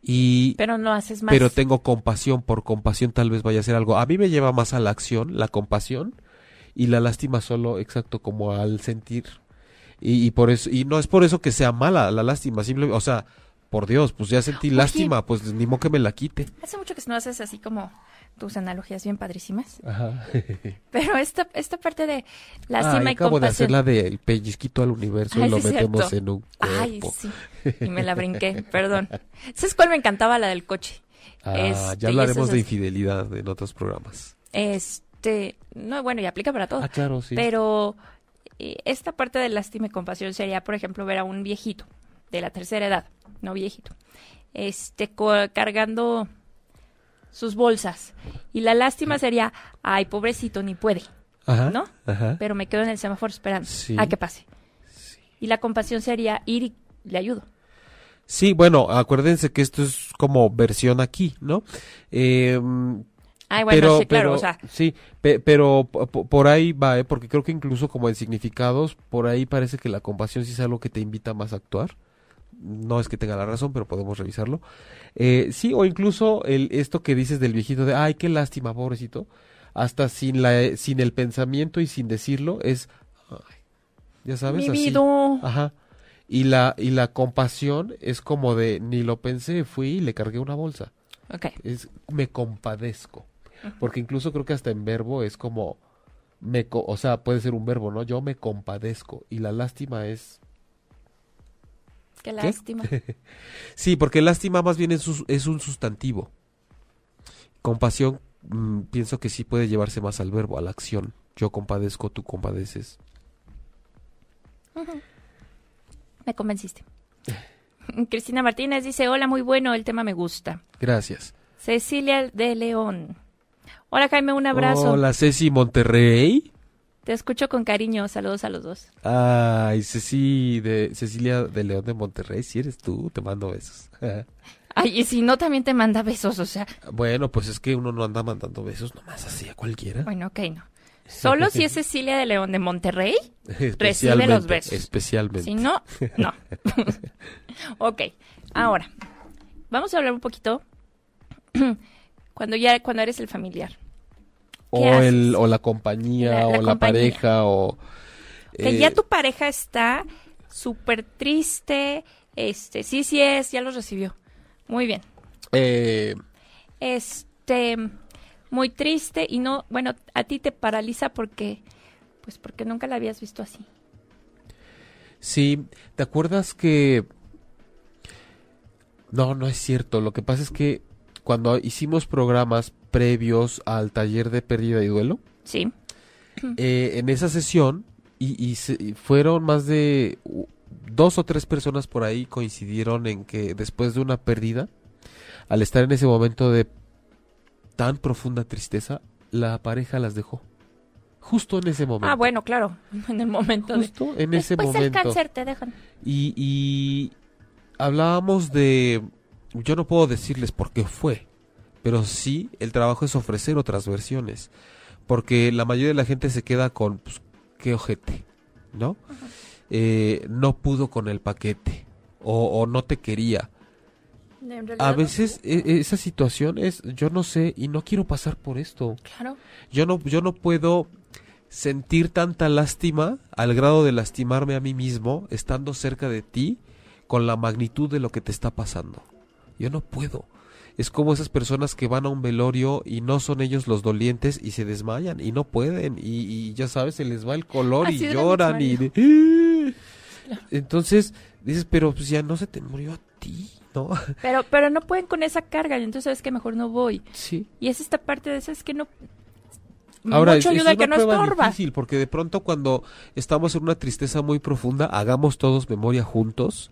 Y Pero no haces más. pero tengo compasión, por compasión tal vez vaya a hacer algo. A mí me lleva más a la acción, la compasión, y la lástima solo, exacto, como al sentir. Y, y por eso, y no es por eso que sea mala la lástima, simplemente, o sea, por Dios, pues ya sentí Oye. lástima, pues ni modo que me la quite. Hace mucho que no haces así como tus analogías bien padrísimas. Ajá. [LAUGHS] Pero esta, esta parte de lástima Ay, y acabo de hacer compasión. la del pellizquito al universo Ay, y lo sí metemos cierto. en un Ay, cuerpo. sí. [LAUGHS] Y me la brinqué, perdón. ¿Sabes cuál me encantaba? La del coche. Ah, Este, ya hablaremos de infidelidad en otros programas. Este, no, bueno, y aplica para todo. Ah, claro, sí. Pero esta parte de lástima y compasión sería, por ejemplo, ver a un viejito de la tercera edad, no viejito, este, cargando sus bolsas. Y la lástima sería, ay, pobrecito, ni puede, Ajá. ¿no? Ajá. pero me quedo en el semáforo esperando Sí. a que pase. Y la compasión sería ir y le ayudo. Sí, bueno, acuérdense que esto es como versión aquí, ¿no? Eh, Ay, bueno, pero, sí, claro, pero- o sea, sí, pe- pero po- po- por ahí va, ¿eh? porque creo que incluso como en significados, por ahí parece que la compasión sí es algo que te invita más a actuar. No es que tenga la razón, pero podemos revisarlo. Eh, sí, o incluso el, esto que dices del viejito de, ay, qué lástima, pobrecito. Hasta sin, la, sin el pensamiento y sin decirlo, es, ay, ya sabes, mi así. vida. Ajá. Y la, y la compasión es como de, ni lo pensé, fui y le cargué una bolsa. Ok, Es, me compadezco. Porque incluso creo que hasta en verbo es como, me, o sea, puede ser un verbo, ¿no? Yo me compadezco. Y la lástima es, qué lástima. [LAUGHS] sí, porque lástima más bien es, un- es un sustantivo. Compasión, mm, pienso que sí puede llevarse más al verbo, a la acción. Yo compadezco, tú compadeces. Me convenciste. [LAUGHS] Cristina Martínez dice, hola, muy bueno, el tema me gusta. Gracias. Cecilia de León. Hola Jaime, un abrazo. Hola, Ceci Monterrey. Te escucho con cariño. Saludos a los dos. Ay, Ceci de, Cecilia de León de Monterrey, si eres tú, te mando besos. [LAUGHS] Ay, y si no, también te manda besos, o sea. bueno, pues es que uno no anda mandando besos nomás así a cualquiera. Bueno, ok, no. Solo si es [LAUGHS] Cecilia de León de Monterrey, recibe los besos. Especialmente. Si no, no. [LAUGHS] ok, ahora, vamos a hablar un poquito [CLEARS THROAT] cuando ya, cuando eres el familiar. o, ¿Qué el, o la compañía, la o la compañía. pareja, o... Que eh, ya tu pareja está súper triste, este, sí, sí es, ya los recibió. Muy bien. eh, Este, muy triste y no, bueno, a ti te paraliza porque, pues porque nunca la habías visto así. Sí, ¿te acuerdas que... No, no es cierto. Lo que pasa es que cuando hicimos programas previos al taller de pérdida y duelo, Sí. eh, en esa sesión, y, y se- y fueron más de dos o tres personas por ahí coincidieron en que después de una pérdida, al estar en ese momento de tan profunda tristeza, la pareja las dejó. Justo en ese momento. Ah, bueno, claro, [LAUGHS] en el momento de... Justo en ese Después momento. del cáncer te dejan. Y, y hablábamos de... Yo no puedo decirles por qué fue, pero sí el trabajo es ofrecer otras versiones. Porque la mayoría de la gente se queda con, pues, qué ojete, ¿no? Eh, no pudo con el paquete o, o no te quería. A veces e- esa situación es, yo no sé y no quiero pasar por esto. Claro. Yo no, yo no puedo sentir tanta lástima al grado de lastimarme a mí mismo estando cerca de ti con la magnitud de lo que te está pasando. Yo no puedo. Es como esas personas que van a un velorio y no son ellos los dolientes y se desmayan y no pueden y, y ya sabes, se les va el color Así y lloran y... de- Entonces dices, pero pues ya no se te murió a ti, ¿no? [LAUGHS] Pero, pero no pueden con esa carga y entonces sabes que mejor no voy. Sí. Y es esta parte de eso, es que no... Ahora, Mucho es, es ayuda una que no prueba estorba. difícil porque de pronto cuando estamos en una tristeza muy profunda, hagamos todos memoria juntos.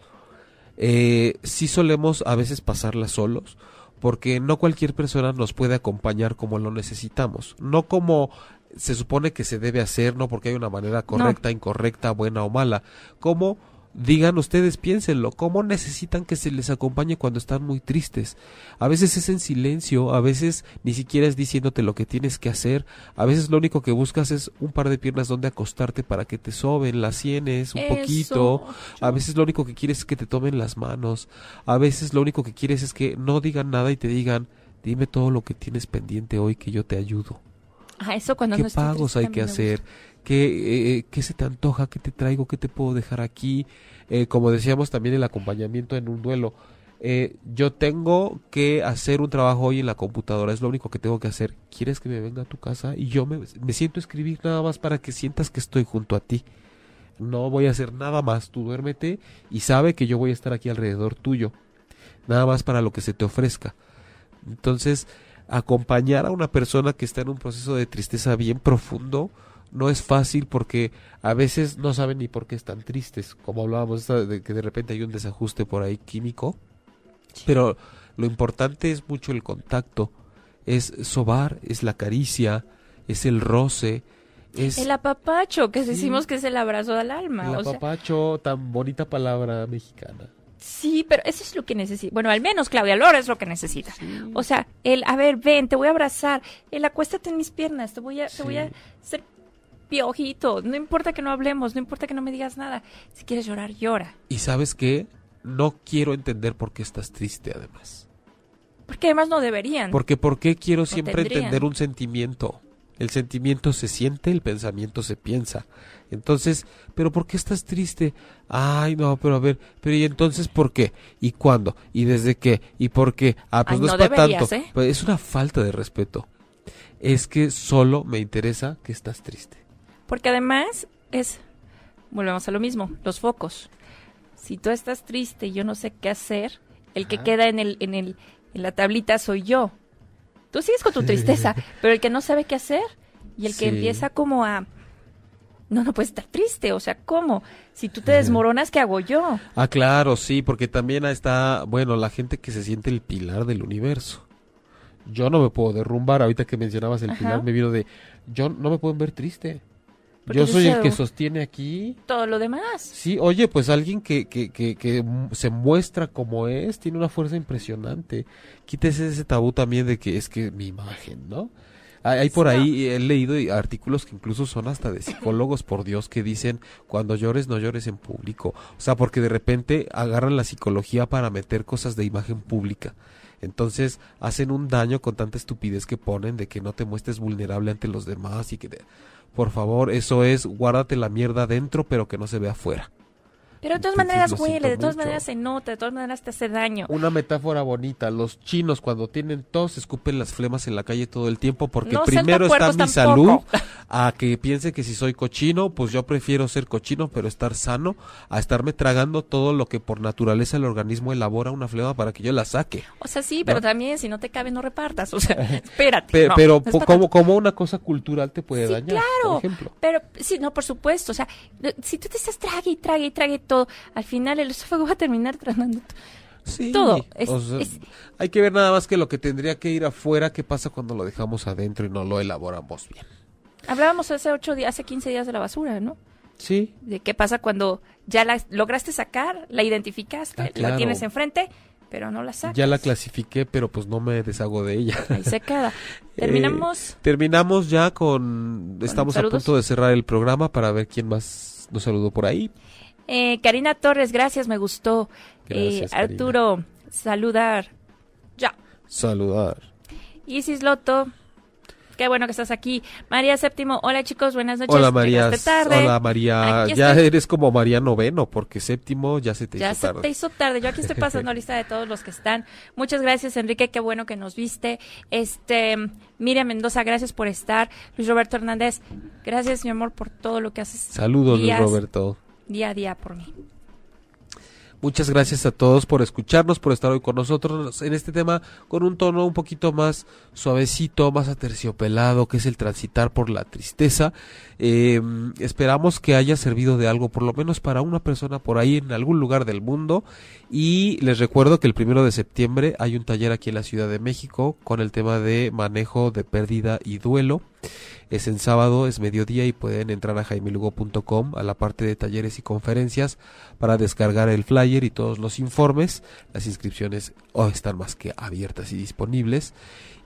Eh, sí solemos a veces pasarla solos porque no cualquier persona nos puede acompañar como lo necesitamos, no como se supone que se debe hacer, no porque hay una manera correcta, incorrecta, buena o mala, como digan ustedes, piénsenlo, cómo necesitan que se les acompañe cuando están muy tristes. A veces es en silencio, a veces ni siquiera es diciéndote lo que tienes que hacer, a veces lo único que buscas es un par de piernas donde acostarte para que te soben las sienes un Eso. poquito, a veces lo único que quieres es que te tomen las manos, a veces lo único que quieres es que no digan nada y te digan, dime todo lo que tienes pendiente hoy que yo te ayudo. Ah, eso cuando ¿Qué no pagos hay que hacer? ¿Qué, eh, ¿Qué se te antoja? ¿Qué te traigo? ¿Qué te puedo dejar aquí? Eh, como decíamos también el acompañamiento en un duelo. Eh, yo tengo que hacer un trabajo hoy en la computadora, es lo único que tengo que hacer. ¿Quieres que me venga a tu casa? Y yo me, siento escribir nada más para que sientas que estoy junto a ti. No voy a hacer nada más, tú duérmete y sabe que yo voy a estar aquí alrededor tuyo. Nada más para lo que se te ofrezca. Entonces, acompañar a una persona que está en un proceso de tristeza bien profundo no es fácil porque a veces no saben ni por qué están tristes, como hablábamos de que de repente hay un desajuste por ahí químico, pero lo importante es mucho el contacto, es sobar, es la caricia, es el roce, es El apapacho, que Sí. decimos que es el abrazo al alma. el o sea, apapacho, tan bonita palabra mexicana. sí, pero eso es lo que necesita. Bueno, al menos Claudia Lora es lo que necesita. O sea, el, a ver, ven, te voy a abrazar. El acuéstate en mis piernas, te voy a, te voy a hacer piojito. No importa que no hablemos, no importa que no me digas nada. Si quieres llorar, llora. Y sabes qué, no quiero entender por qué estás triste además. Porque además no deberían. Porque ¿por qué quiero siempre tendrían. entender un sentimiento? El sentimiento se siente, el pensamiento se piensa. Entonces, ¿pero por qué estás triste? Ay, no, pero a ver, pero ¿y entonces por qué? ¿Y cuándo? ¿Y desde qué? ¿Y por qué? Ah, pues Ay, no, no es para tanto. ¿eh? Pues es una falta de respeto. Es que solo me interesa que estás triste. Porque además es, volvemos a lo mismo, los focos. Si tú estás triste y yo no sé qué hacer, el que queda en el, en el, en la tablita soy yo. Tú sigues con tu [LAUGHS] tristeza, pero el que no sabe qué hacer y el que empieza como a no, no puedes estar triste, o sea, ¿cómo? Si tú te desmoronas, ¿qué hago yo? Ah, claro, sí, porque también está, bueno, la gente que se siente el pilar del universo. Yo no me puedo derrumbar, ahorita que mencionabas el Ajá. pilar, me vino de, yo no me pueden ver triste. Porque Yo soy el que sostiene aquí. Todo lo demás. Sí, oye, pues alguien que, que, que, que se muestra como es, tiene una fuerza impresionante. Quítese ese tabú también de que es que mi imagen, ¿no? Hay, hay por ahí, he leído artículos que incluso son hasta de psicólogos, por Dios, que dicen, cuando llores, no llores en público. O sea, porque de repente agarran la psicología para meter cosas de imagen pública. Entonces hacen un daño con tanta estupidez que ponen de que no te muestres vulnerable ante los demás y que... te- Por favor, eso es, guárdate la mierda dentro, pero que no se vea afuera. Pero de todas maneras siento huele, de todas mucho. maneras se nota, de todas maneras te hace daño. Una metáfora bonita, los chinos cuando tienen tos escupen las flemas en la calle todo el tiempo porque No primero está mi salud tampoco. a que piense que si soy cochino, pues yo prefiero ser cochino pero estar sano a estarme tragando todo lo que por naturaleza el organismo elabora una flema para que yo la saque. O sea, sí, pero ¿No? también si no te cabe no repartas. O sea, [LAUGHS] espérate. Pe- no, pero es como, como una cosa cultural te puede Sí, dañar, claro. por ejemplo. Pero sí, no, por supuesto. O sea, si tú te estás trague y trague y trague todo, al final el esófago va a terminar tratando. Sí, todo. Es- o sea, es- hay que ver nada más que lo que tendría que ir afuera, qué pasa cuando lo dejamos adentro y no lo elaboramos bien. Hablábamos hace ocho días, hace 15 días de la basura, ¿no? Sí, De qué pasa cuando ya la lograste sacar, la identificaste, Ah, claro. la tienes enfrente, pero no la sacas. ya la clasifiqué, pero pues no me deshago de ella. Ahí se queda. [LAUGHS] Eh, Terminamos. terminamos ya con... Estamos a punto de cerrar el programa para ver quién más nos saludó por ahí. Eh, Karina Torres, gracias, me gustó. Gracias, Eh. Arturo, saludar. Ya. Saludar. Isis Loto, qué bueno que estás aquí. María Séptimo, hola chicos, buenas noches. Hola María. Tarde. Hola María. Ya estoy. eres como María Noveno, porque séptimo ya se te Ya hizo se tarde. te hizo tarde. Yo aquí estoy pasando [LAUGHS] lista de todos los que están. Muchas gracias, Enrique. Qué bueno que nos viste. Este, Miriam Mendoza, gracias por estar. Luis Roberto Hernández, gracias, mi amor, por todo lo que haces. Saludos, Luis Roberto. Día a día por mí. Muchas gracias a todos por escucharnos, por estar hoy con nosotros en este tema con un tono un poquito más suavecito, más aterciopelado, que es el transitar por la tristeza. Eh, esperamos que haya servido de algo, por lo menos para una persona por ahí en algún lugar del mundo. Y les recuerdo que el primero de septiembre hay un taller aquí en la Ciudad de México con el tema de manejo de pérdida y duelo. Es en sábado, es mediodía y pueden entrar a jaimelugo.com a la parte de talleres y conferencias para descargar el flyer y todos los informes. Las inscripciones oh, están más que abiertas y disponibles.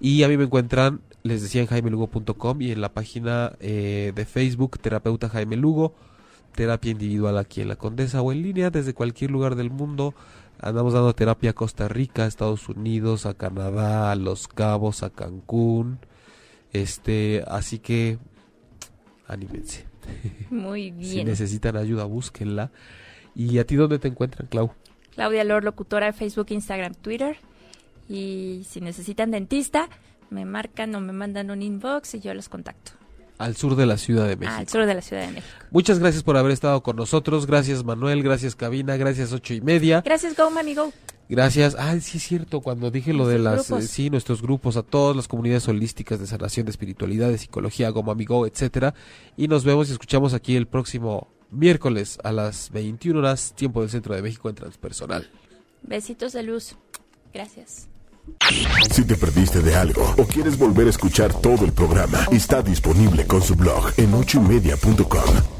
Y a mí me encuentran, les decía, en jaimelugo.com y en la página eh, de Facebook Terapeuta Jaime Lugo, terapia individual aquí en la Condesa o en línea desde cualquier lugar del mundo. Andamos dando terapia a Costa Rica, Estados Unidos, a Canadá, a Los Cabos, a Cancún. Este, así que anímense. Muy [LAUGHS] Si bien. necesitan ayuda, búsquenla. ¿Y a ti dónde te encuentran, Clau? Claudia Lor, locutora de Facebook, Instagram, Twitter. Y si necesitan dentista, me marcan o me mandan un inbox y yo los contacto. Al sur de la Ciudad de México. Al sur de la Ciudad de México. Muchas gracias por haber estado con nosotros. Gracias, Manuel. Gracias, Cabina. Gracias, ocho y media. Gracias, Go Mami Go. Gracias. Ah, sí es cierto, cuando dije lo de las, grupos. eh, sí, nuestros grupos, a todas las comunidades holísticas de sanación, de espiritualidad, de psicología, como amigo, etcétera. Y nos vemos y escuchamos aquí el próximo miércoles a las 21 horas, tiempo del Centro de México en Transpersonal. Besitos de luz. Gracias. Si te perdiste de algo o quieres volver a escuchar todo el programa, está disponible con su blog en ochoymedia.com.